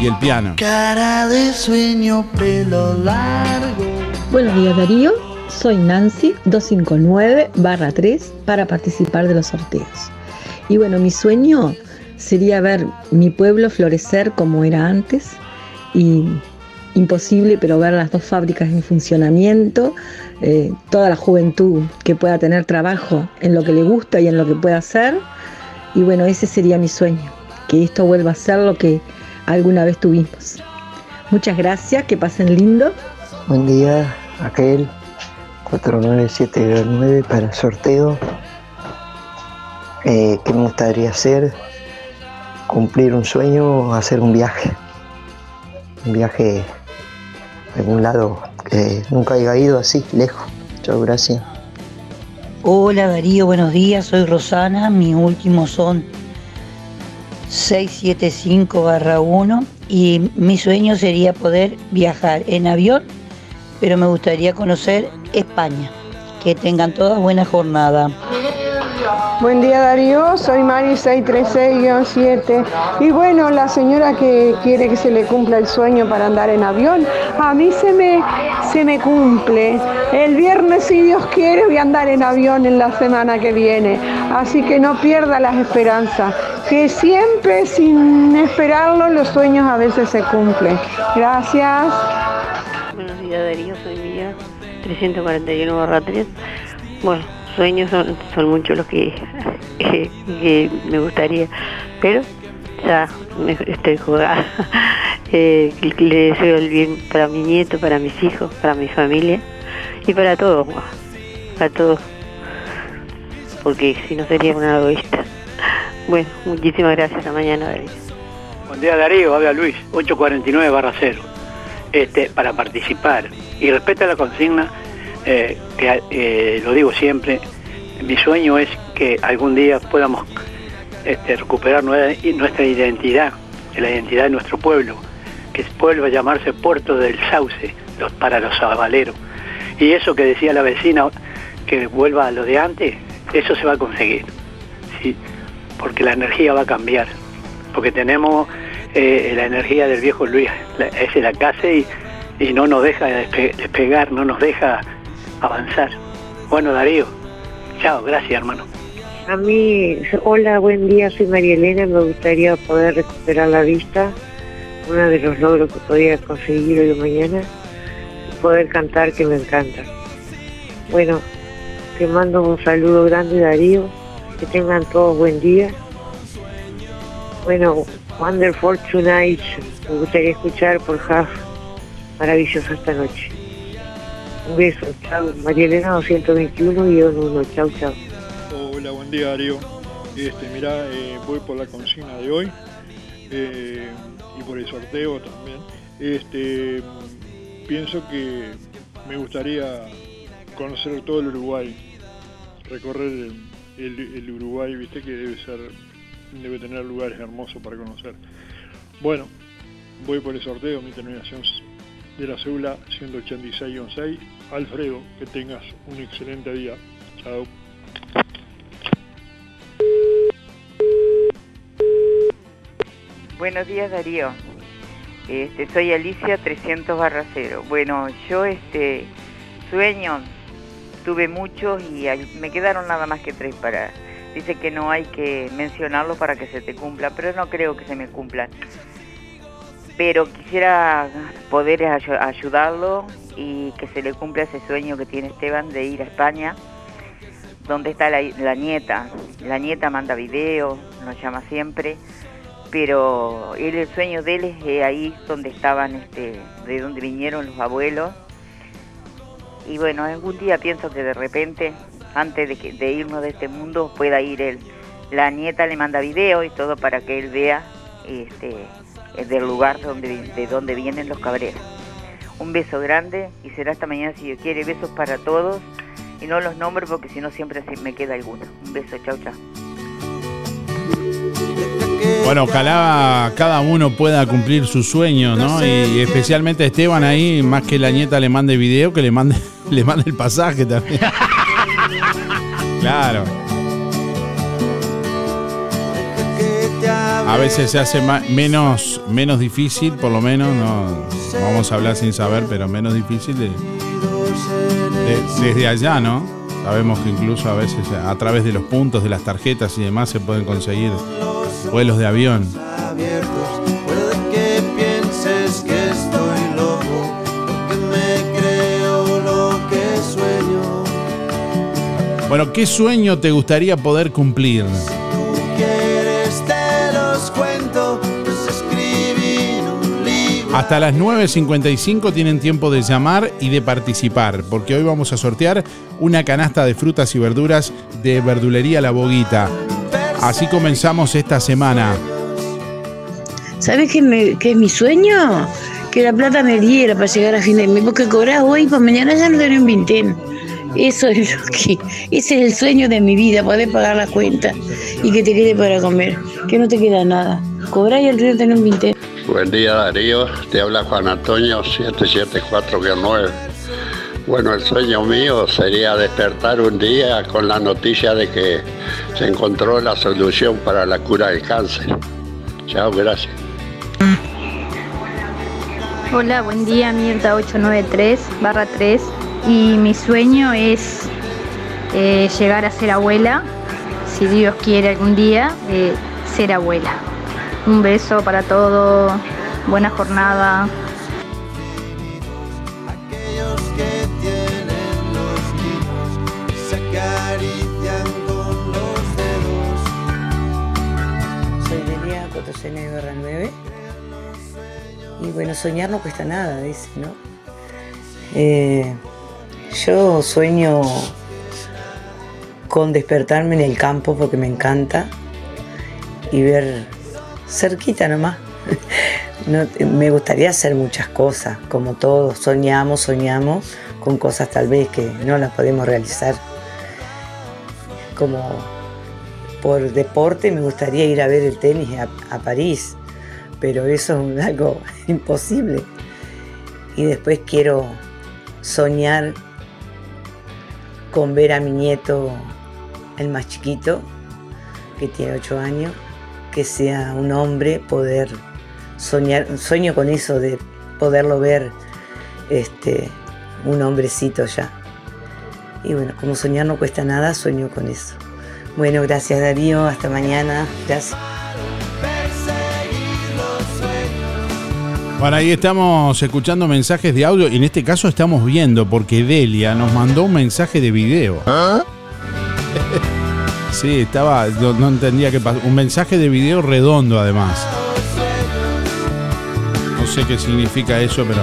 Y el piano. Cara de sueño, pelo largo. Buenos días Darío, soy Nancy 259-3 para participar de los sorteos. Y bueno, mi sueño sería ver mi pueblo florecer como era antes y imposible, pero ver las dos fábricas en funcionamiento, eh, toda la juventud que pueda tener trabajo en lo que le gusta y en lo que pueda hacer. Y bueno, ese sería mi sueño, que esto vuelva a ser lo que alguna vez tuvimos. Muchas gracias, que pasen lindo. Buen día, aquel 49709 para sorteo. Eh, ¿Qué me gustaría hacer? Cumplir un sueño o hacer un viaje. Un viaje a algún lado que nunca haya ido así, lejos. Chao, gracias. Hola Darío, buenos días, soy Rosana, mis últimos son 675-1 y mi sueño sería poder viajar en avión, pero me gustaría conocer España. Que tengan todas buena jornada. Buen día Darío, soy Mari 636-7 y bueno, la señora que quiere que se le cumpla el sueño para andar en avión, a mí se me, se me cumple. El viernes, si Dios quiere, voy a andar en avión en la semana que viene, así que no pierda las esperanzas, que siempre sin esperarlo los sueños a veces se cumplen. Gracias. Darío, soy Mía, 341 barra 3. Bueno, sueños son, son muchos los que, que me gustaría, pero ya me- estoy jugada. Eh, le deseo el bien para mi nieto, para mis hijos, para mi familia y para todos, para todos, porque si no sería una egoísta. Bueno, muchísimas gracias, hasta mañana Darío. Buen día Darío, habla Luis, 849 barra 0, este, para participar. Y respeta la consigna, eh, que eh, lo digo siempre, mi sueño es que algún día podamos este, recuperar nue- nuestra identidad, la identidad de nuestro pueblo, que vuelva a llamarse Puerto del Sauce los, para los sabaleros. Y eso que decía la vecina, que vuelva a lo de antes, eso se va a conseguir. ¿sí? porque la energía va a cambiar, porque tenemos eh, la energía del viejo Luis, la- ese la casa y, y no nos deja despe- despegar, no nos deja avanzar. Bueno, Darío, chao, gracias hermano. A mí, hola, buen día, soy María Elena, me gustaría poder recuperar la vista, uno de los logros que podía conseguir hoy o mañana, poder cantar que me encanta. Bueno, te mando un saludo grande Darío, que tengan todos buen día. Bueno, Wonderful Tonight, me gustaría escuchar por Half, maravilloso esta noche. Un beso, chao, María Elena 221 y 1, chao, chao. Hola, buen día Darío. Este, mirá, eh, voy por la consigna de hoy eh, y por el sorteo también. Este, pienso que me gustaría conocer todo el Uruguay, recorrer el Uruguay, viste que debe ser, debe tener lugares hermosos para conocer. Bueno, voy por el sorteo, mi terminación de la cédula 186-6. Alfredo, que tengas un excelente día. Chao. Buenos días Darío. Este, soy Alicia 300 barra 0. Bueno, yo este sueño tuve muchos y me quedaron nada más que tres para. Dice que no hay que mencionarlo para que se te cumpla, pero no creo que se me cumplan. Pero quisiera poder ayu- ayudarlo y que se le cumpla ese sueño que tiene Esteban de ir a España, donde está la, nieta. La nieta manda video, nos llama siempre pero el sueño de él es eh, ahí donde estaban, este, de donde vinieron los abuelos. Y bueno, algún día pienso que de repente, antes de, que- de irnos de este mundo, pueda ir él. La nieta le manda video y todo para que él vea este, del lugar donde, de donde vienen los cabreros. Un beso grande y será esta mañana si Dios quiere. Besos para todos y no los nombro porque si no siempre me queda alguno. Un beso, chau, chau. Bueno, ojalá cada uno pueda cumplir su sueño, ¿no? Y especialmente Esteban ahí, más que la nieta le mande video, que le mande, le mande el pasaje también. Claro. A veces se hace ma- menos, menos difícil, por lo menos, no, vamos a hablar sin saber, pero menos difícil de- de- desde allá, ¿no? Sabemos que incluso a veces a través de los puntos, de las tarjetas y demás se pueden conseguir vuelos de avión. Bueno, ¿qué sueño te gustaría poder cumplir? Quieres te los cuento, los escribí en un libro. Hasta las 9.55 tienen tiempo de llamar y de participar, porque hoy vamos a sortear una canasta de frutas y verduras de Verdulería La Boguita. Así comenzamos esta semana. ¿Sabes qué, me- qué es mi sueño? Que la plata me diera para llegar a fin de mes, porque cobrar hoy y para mañana ya no tener un vintén. Eso es lo que, ese es el sueño de mi vida, poder pagar la cuenta y que te quede para comer, que no te queda nada. Cobrar y el río tener un vintero. Buen día Darío, te habla Juan Antonio 774-9. Bueno, el sueño mío sería despertar un día con la noticia de que se encontró la solución para la cura del cáncer. Chao, gracias. Hola, buen día, Mirta 893 barra 3 y mi sueño es eh, llegar a ser abuela, si Dios quiere algún día, eh, ser abuela. Un beso para todos, buena jornada. Aquellos que tienen los niños se acarician con los dedos. Soy Delia 469 9 y bueno, soñar no cuesta nada, dice, ¿no? Eh, yo sueño con despertarme en el campo porque me encanta y ver cerquita nomás. No, me gustaría hacer muchas cosas, como todos soñamos, soñamos con cosas tal vez que no las podemos realizar. Como por deporte me gustaría ir a ver el tenis a, a París, pero eso es algo imposible. Y después quiero soñar con ver a mi nieto, el más chiquito, que tiene 8 años, que sea un hombre, poder soñar, sueño con eso de poderlo ver este, un hombrecito ya. Y bueno, como soñar no cuesta nada, sueño con eso. Bueno, gracias Darío, hasta mañana, gracias. Bueno, ahí estamos escuchando mensajes de audio y en este caso estamos viendo porque Delia nos mandó un mensaje de video. Sí, estaba, no, no entendía qué pasó. Un mensaje de video redondo además. No sé qué significa eso, pero...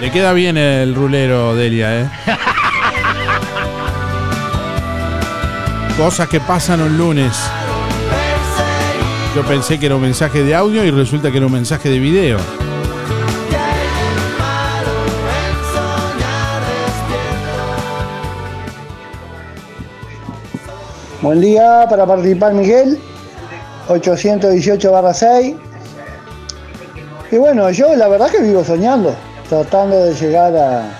Le queda bien el rulero, Delia, ¿eh? Cosas que pasan un lunes. Yo pensé que era un mensaje de audio y resulta que era un mensaje de video. Buen día para participar Miguel, 818 6. Y bueno, yo la verdad que vivo soñando, tratando de llegar a,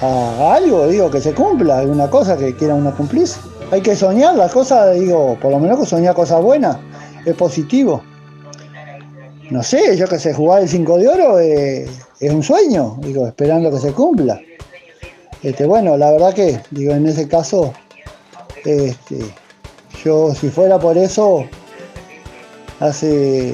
a algo, digo, que se cumpla, alguna cosa que quiera uno cumplirse. Hay que soñar las cosas, digo, por lo menos que soñar cosas buenas, es positivo. No sé, yo que sé, jugar el 5 de oro eh, es un sueño, digo, esperando que se cumpla. Este, bueno, la verdad que, digo, en ese caso, este, yo si fuera por eso, hace,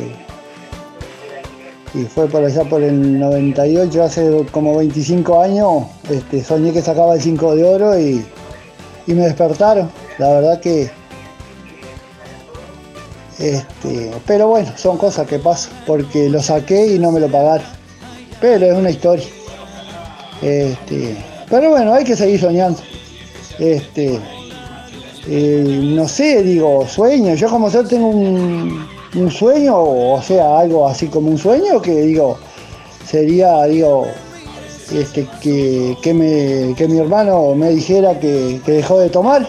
y fue por allá por el 98, hace como 25 años, este, soñé que sacaba el 5 de oro y, y me despertaron. La verdad que, este, pero bueno, son cosas que pasan, porque lo saqué y no me lo pagaron. Pero es una historia. Este, pero bueno, hay que seguir soñando. Este, eh, no sé, digo, sueño. Yo como yo tengo un, sueño, o sea, algo así como un sueño que digo, sería, digo, este, que, que, me- que mi hermano me dijera que dejó de tomar.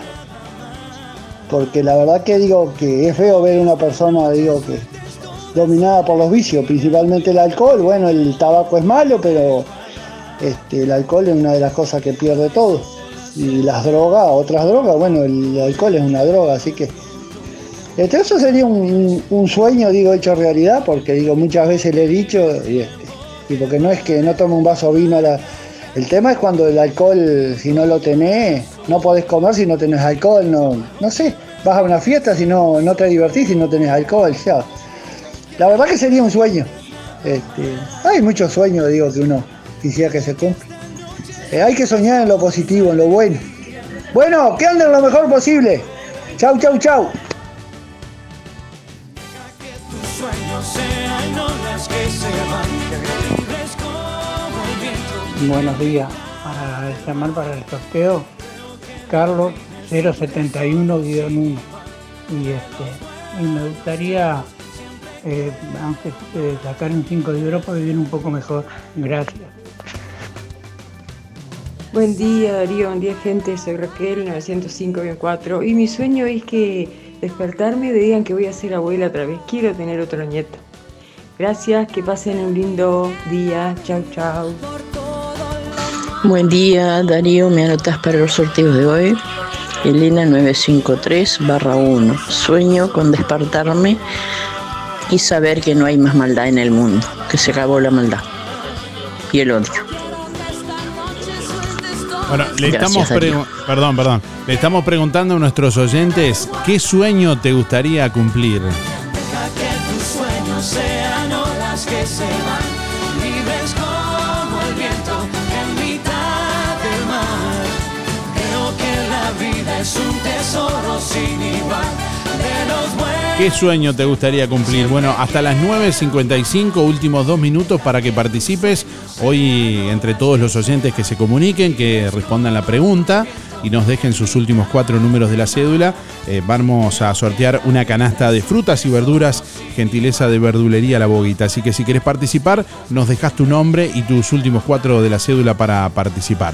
Porque la verdad que digo que es feo ver una persona, digo, que dominada por los vicios, principalmente el alcohol. Bueno, el tabaco es malo, pero este, el alcohol es una de las cosas que pierde todo. Y las drogas, otras drogas, bueno, el alcohol es una droga, así que este, eso sería un, sueño, digo, hecho realidad, porque digo, muchas veces le he dicho, y, este, y porque no es que no tome un vaso de vino a la- El tema es cuando el alcohol, si no lo tenés, no podés comer si no tenés alcohol, no, no sé, vas a una fiesta si no, no te divertís si no tenés alcohol, ya. La verdad que sería un sueño. Este, hay muchos sueños, digo, que uno quisiera que se cumplan. Eh, hay que soñar en lo positivo, en lo bueno. Bueno, que anden lo mejor posible. Chau, chau, chau. Buenos días. Para llamar para el sorteo, Carlos 071-1. Y, este, y me gustaría, eh, antes de sacar un 5 de oro, para vivir un poco mejor. Gracias. Buen día Darío, buen día gente, soy Raquel 905-4 y mi sueño es que despertarme y digan que voy a ser abuela otra vez, quiero tener otro nieto. Gracias, que pasen un lindo día, chau chau. Buen día, Darío. ¿Me anotas para los sorteos de hoy? Elena 953-1. Sueño con despertarme y saber que no hay más maldad en el mundo, que se acabó la maldad y el odio. Bueno, le Gracias, estamos perdón, perdón. Le estamos preguntando a nuestros oyentes qué sueño te gustaría cumplir. Deja que tus sueños sean olas que se es un tesoro sin igual de los buenos. ¿Qué sueño te gustaría cumplir? Bueno, hasta las 9.55, últimos dos minutos para que participes. Hoy, entre todos los oyentes que se comuniquen, que respondan la pregunta y nos dejen sus últimos cuatro números de la cédula, eh, vamos a sortear una canasta de frutas y verduras, gentileza de verdulería La Boguita. Así que si quieres participar, nos dejas tu nombre y tus últimos cuatro de la cédula para participar.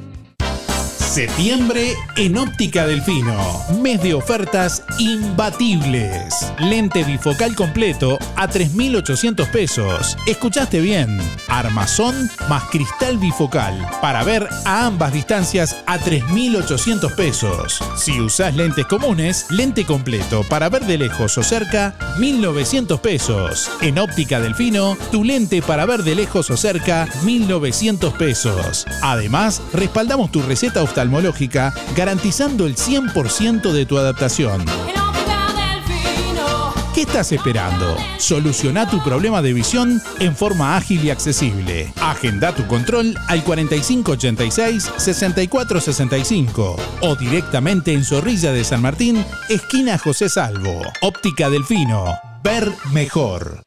Septiembre en Óptica Delfino. Mes de ofertas imbatibles. Lente bifocal completo a 3.800 pesos. Escuchaste bien. Armazón más cristal bifocal. Para ver a ambas distancias a 3.800 pesos. Si usás lentes comunes, lente completo para ver de lejos o cerca, 1.900 pesos. En Óptica Delfino, tu lente para ver de lejos o cerca, 1.900 pesos. Además, respaldamos tu receta oftalmológica garantizando el 100% de tu adaptación. ¿Qué estás esperando? Soluciona tu problema de visión en forma ágil y accesible. Agenda tu control al 4586-6465 o directamente en Zorrilla de San Martín, esquina José Salvo. Óptica Delfino. Ver mejor.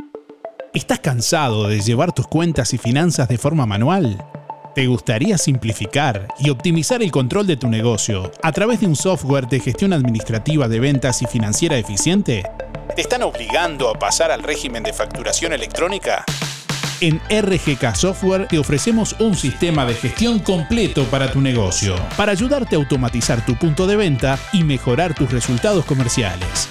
¿Estás cansado de llevar tus cuentas y finanzas de forma manual? ¿Te gustaría simplificar y optimizar el control de tu negocio a través de un software de gestión administrativa de ventas y financiera eficiente? ¿Te están obligando a pasar al régimen de facturación electrónica? En RGK Software te ofrecemos un sistema de gestión completo para tu negocio, para ayudarte a automatizar tu punto de venta y mejorar tus resultados comerciales.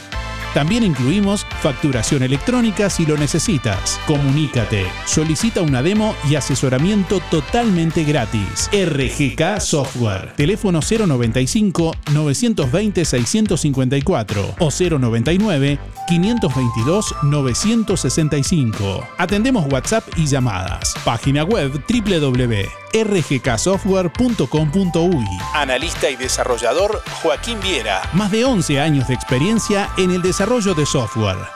También incluimos facturación electrónica si lo necesitas. Comunícate, solicita una demo y asesoramiento totalmente gratis. RGK Software. Teléfono 095 920 654 o 099 522 965. Atendemos WhatsApp y llamadas. Página web www.rgksoftware.com.uy. Analista y desarrollador Joaquín Viera. Más de 11 años de experiencia en el desarrollo de software.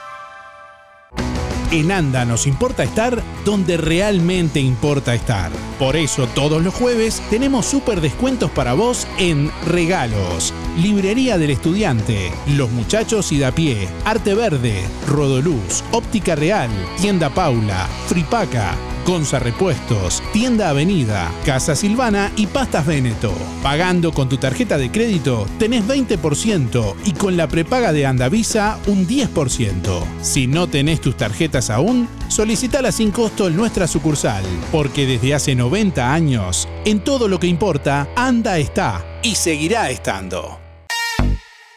En ANDA nos importa estar donde realmente importa estar. Por eso todos los jueves tenemos súper descuentos para vos en regalos, librería del estudiante, los muchachos y da pie, arte verde, Rodoluz, óptica real, tienda Paula, Fripaca, Gonza Repuestos, Tienda Avenida, Casa Silvana y Pastas Veneto. Pagando con tu tarjeta de crédito tenés 20% y con la prepaga de Andavisa un 10%. Si no tenés tus tarjetas aún, solicitala sin costo en nuestra sucursal, porque desde hace 90 años, en todo lo que importa, Anda está y seguirá estando.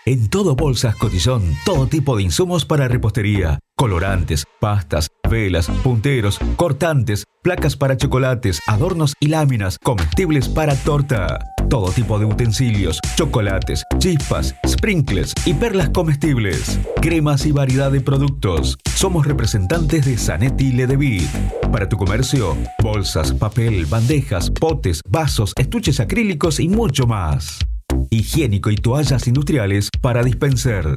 En todo Bolsas Cotillón, todo tipo de insumos para repostería, colorantes, pastas, velas, punteros, cortantes, placas para chocolates, adornos y láminas, comestibles para torta. Todo tipo de utensilios, chocolates, chispas, sprinkles y perlas comestibles. Cremas y variedad de productos. Somos representantes de Zanetti Ledevit. Para tu comercio, bolsas, papel, bandejas, potes, vasos, estuches acrílicos y mucho más higiénico y toallas industriales para dispenser.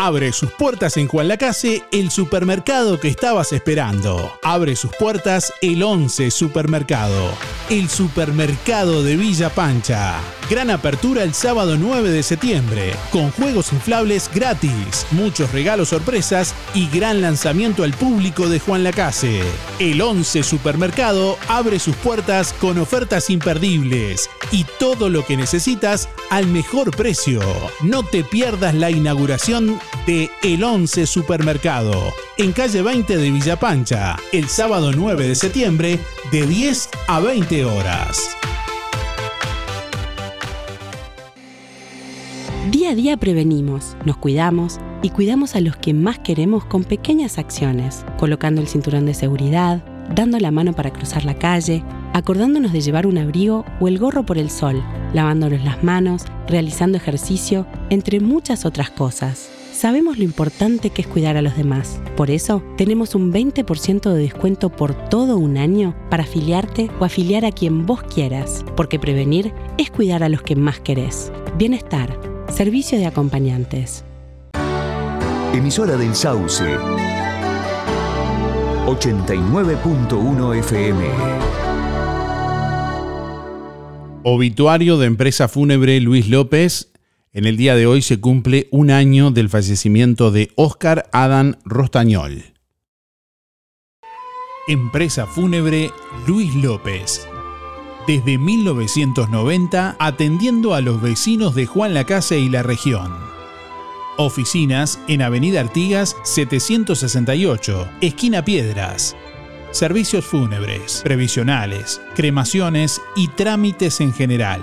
Abre sus puertas en Juan Lacase, el supermercado que estabas esperando. Abre sus puertas el 11 Supermercado, el supermercado de Villa Pancha. Gran apertura el sábado 9 de septiembre, con juegos inflables gratis, muchos regalos sorpresas y gran lanzamiento al público de Juan Lacase. El 11 Supermercado abre sus puertas con ofertas imperdibles y todo lo que necesitas al mejor precio. No te pierdas la inauguración de El 11 Supermercado, en calle 20 de Villa Pancha, el sábado 9 de septiembre, de 10 a 20 horas. Día a día prevenimos, nos cuidamos y cuidamos a los que más queremos con pequeñas acciones, colocando el cinturón de seguridad, dando la mano para cruzar la calle, acordándonos de llevar un abrigo o el gorro por el sol, lavándonos las manos, realizando ejercicio, entre muchas otras cosas. Sabemos lo importante que es cuidar a los demás. Por eso, tenemos un 20% de descuento por todo un año para afiliarte o afiliar a quien vos quieras, porque prevenir es cuidar a los que más querés. Bienestar, servicio de acompañantes. Emisora del Sauce. 89.1 FM. Obituario de empresa fúnebre Luis López. En el día de hoy se cumple un año del fallecimiento de Óscar Adán Rostañol. Empresa fúnebre Luis López. Desde 1990 atendiendo a los vecinos de Juan Lacase y la región. Oficinas en Avenida Artigas 768, esquina Piedras. Servicios fúnebres, previsionales, cremaciones y trámites en general.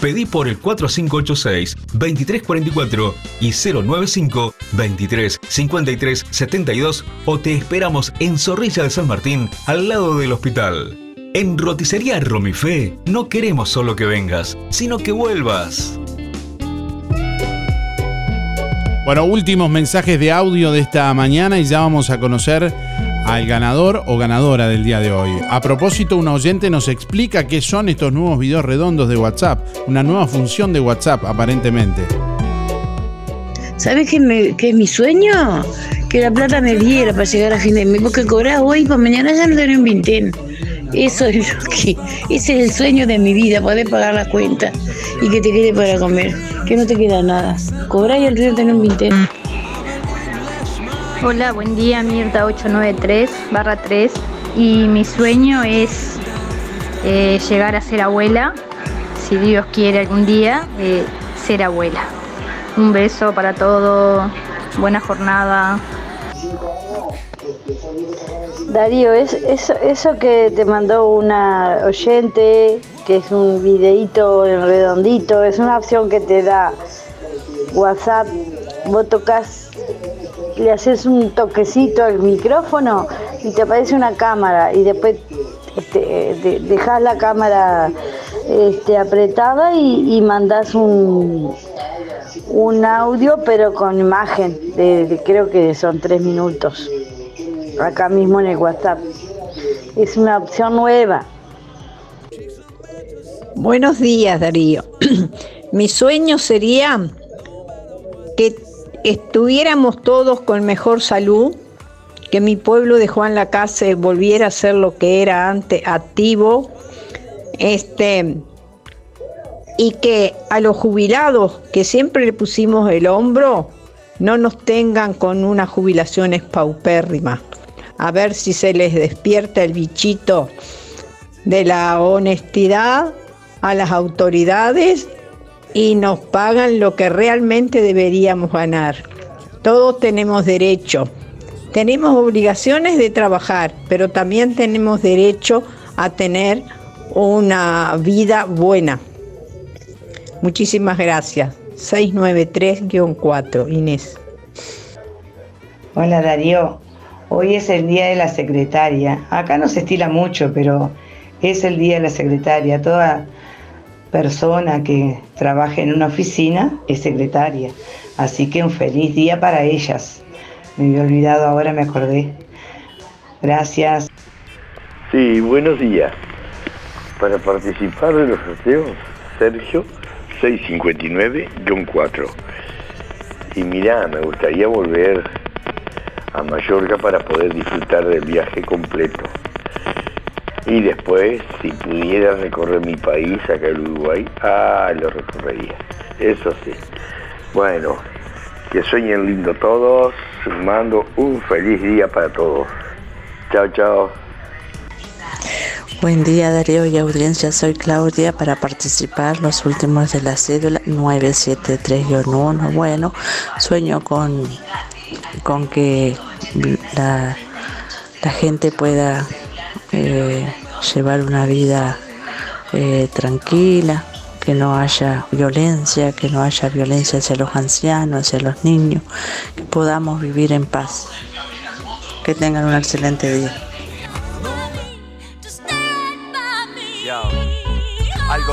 Pedí por el 4586-2344 y 095-235372 o te esperamos en Zorrilla de San Martín, al lado del hospital. En Roticería Romifé no queremos solo que vengas, sino que vuelvas. Bueno, últimos mensajes de audio de esta mañana y ya vamos a conocer al ganador o ganadora del día de hoy. A propósito, un oyente nos explica qué son estos nuevos videos redondos de WhatsApp, una nueva función de WhatsApp aparentemente. ¿Sabes qué, es mi sueño? Que la plata me diera para llegar a fin de mes, porque cobrar hoy para mañana ya no tener un vintén. Eso es lo que, ese es el sueño de mi vida, poder pagar la cuenta y que te quede para comer, que no te queda nada. Cobrar y al río tener un vintén. Hola, buen día, Mirta 893 barra 3 y mi sueño es eh, llegar a ser abuela, si Dios quiere algún día, ser abuela. Un beso para todos, buena jornada. Darío, es, eso, que te mandó una oyente, que es un videíto redondito, es una opción que te da WhatsApp. Vos tocas, le haces un toquecito al micrófono y te aparece una cámara y después este, de- dejas la cámara este, apretada y, y mandas un, un audio pero con imagen, de, de- creo que son tres minutos, acá mismo en el WhatsApp. Es una opción nueva. Buenos días, Darío. Mi sueño sería que estuviéramos todos con mejor salud, que mi pueblo de Juan Lacase volviera a ser lo que era antes, activo, este, y que a los jubilados que siempre le pusimos el hombro, no nos tengan con unas jubilaciones paupérrimas. A ver si se les despierta el bichito de la honestidad a las autoridades y nos pagan lo que realmente deberíamos ganar. Todos tenemos derecho. Tenemos obligaciones de trabajar, pero también tenemos derecho a tener una vida buena. Muchísimas gracias. 693-4, Inés. Hola Darío, hoy es el día de la secretaria. Acá no se estila mucho, pero es el día de la secretaria. Toda persona que trabaje en una oficina es secretaria. Así que un feliz día para ellas. Me había olvidado, ahora me acordé. Gracias. Sí, buenos días. Para participar de los sorteos, Sergio 659-4. Y mira, me gustaría volver a Mallorca para poder disfrutar del viaje completo. Y después, si pudiera recorrer mi país, acá el Uruguay, ah, lo recorrería. Eso sí. Bueno, que sueñen lindo todos. Mando un feliz día para todos. Chao, chao. Buen día Darío y audiencia, soy Claudia para participar los últimos de la cédula 973-1. Bueno, sueño con, con que la gente pueda eh, llevar una vida eh, tranquila, que no haya violencia, que no haya violencia hacia los ancianos, hacia los niños, que podamos vivir en paz. Que tengan un excelente día.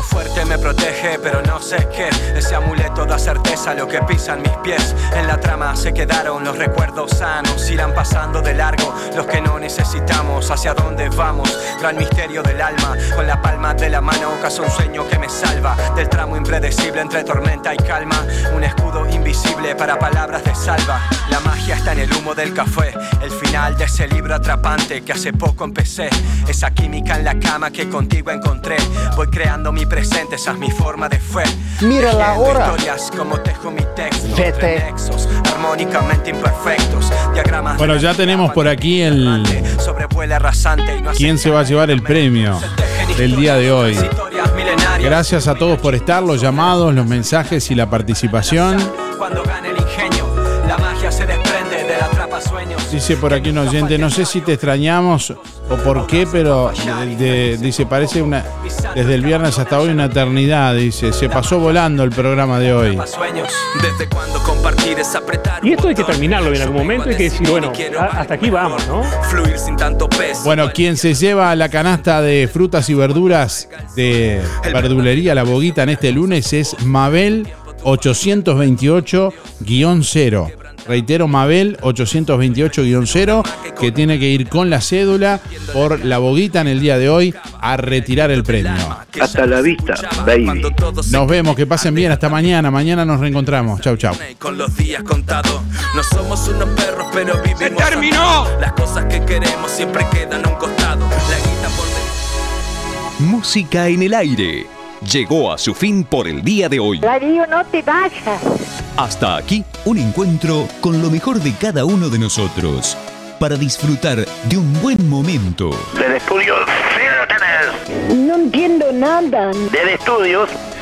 Fuerte me protege, pero no sé qué. Ese amuleto da certeza lo que pisan mis pies. En la trama se quedaron los recuerdos sanos. Irán pasando de largo los que no necesitamos. ¿Hacia dónde vamos? Gran misterio del alma. Con la palma de la mano, caso un sueño que me salva. Del tramo impredecible entre tormenta y calma. Un escudo invisible para palabras de salva. La magia está en el humo del café. El final de ese libro atrapante que hace poco empecé. Esa química en la cama que contigo encontré. Voy creando mi presente, esa es mi forma de fe. Mira la hora. historias como tejo mi texto. Vete. Entre nexos armónicamente imperfectos. Diagramas Bueno, ya tenemos por aquí el sobrevuela rasante y no hace quién se va a llevar el premio del día de hoy. Gracias a todos por estar, los llamados, los mensajes y la participación. Dice por aquí un oyente, no sé si te extrañamos o por qué, pero de- de- dice, parece una desde el viernes hasta hoy una eternidad, dice, se pasó volando el programa de hoy. Y esto hay que terminarlo en algún momento, hay que decir, bueno, hasta aquí vamos, ¿no? Fluir sin tanto peso. Bueno, quien se lleva la canasta de frutas y verduras de verdulería La Boguita en este lunes es Mabel 828-0. Reitero, Mabel 828-0, que tiene que ir con la cédula por La Boguita en el día de hoy a retirar el premio. Hasta la vista, baby. Nos vemos, que pasen bien, hasta mañana. Mañana nos reencontramos. Chau, chau. Con los días contados. No somos unos perros, pero vivimos. ¡Se terminó! Las cosas que queremos siempre quedan a un costado. La guita por Música en el aire. Llegó a su fin por el día de hoy. Darío, no te vayas. Hasta aquí un encuentro con lo mejor de cada uno de nosotros. Para disfrutar de un buen momento. Del estudio, sí lo tenés. No entiendo nada. Desde estudios,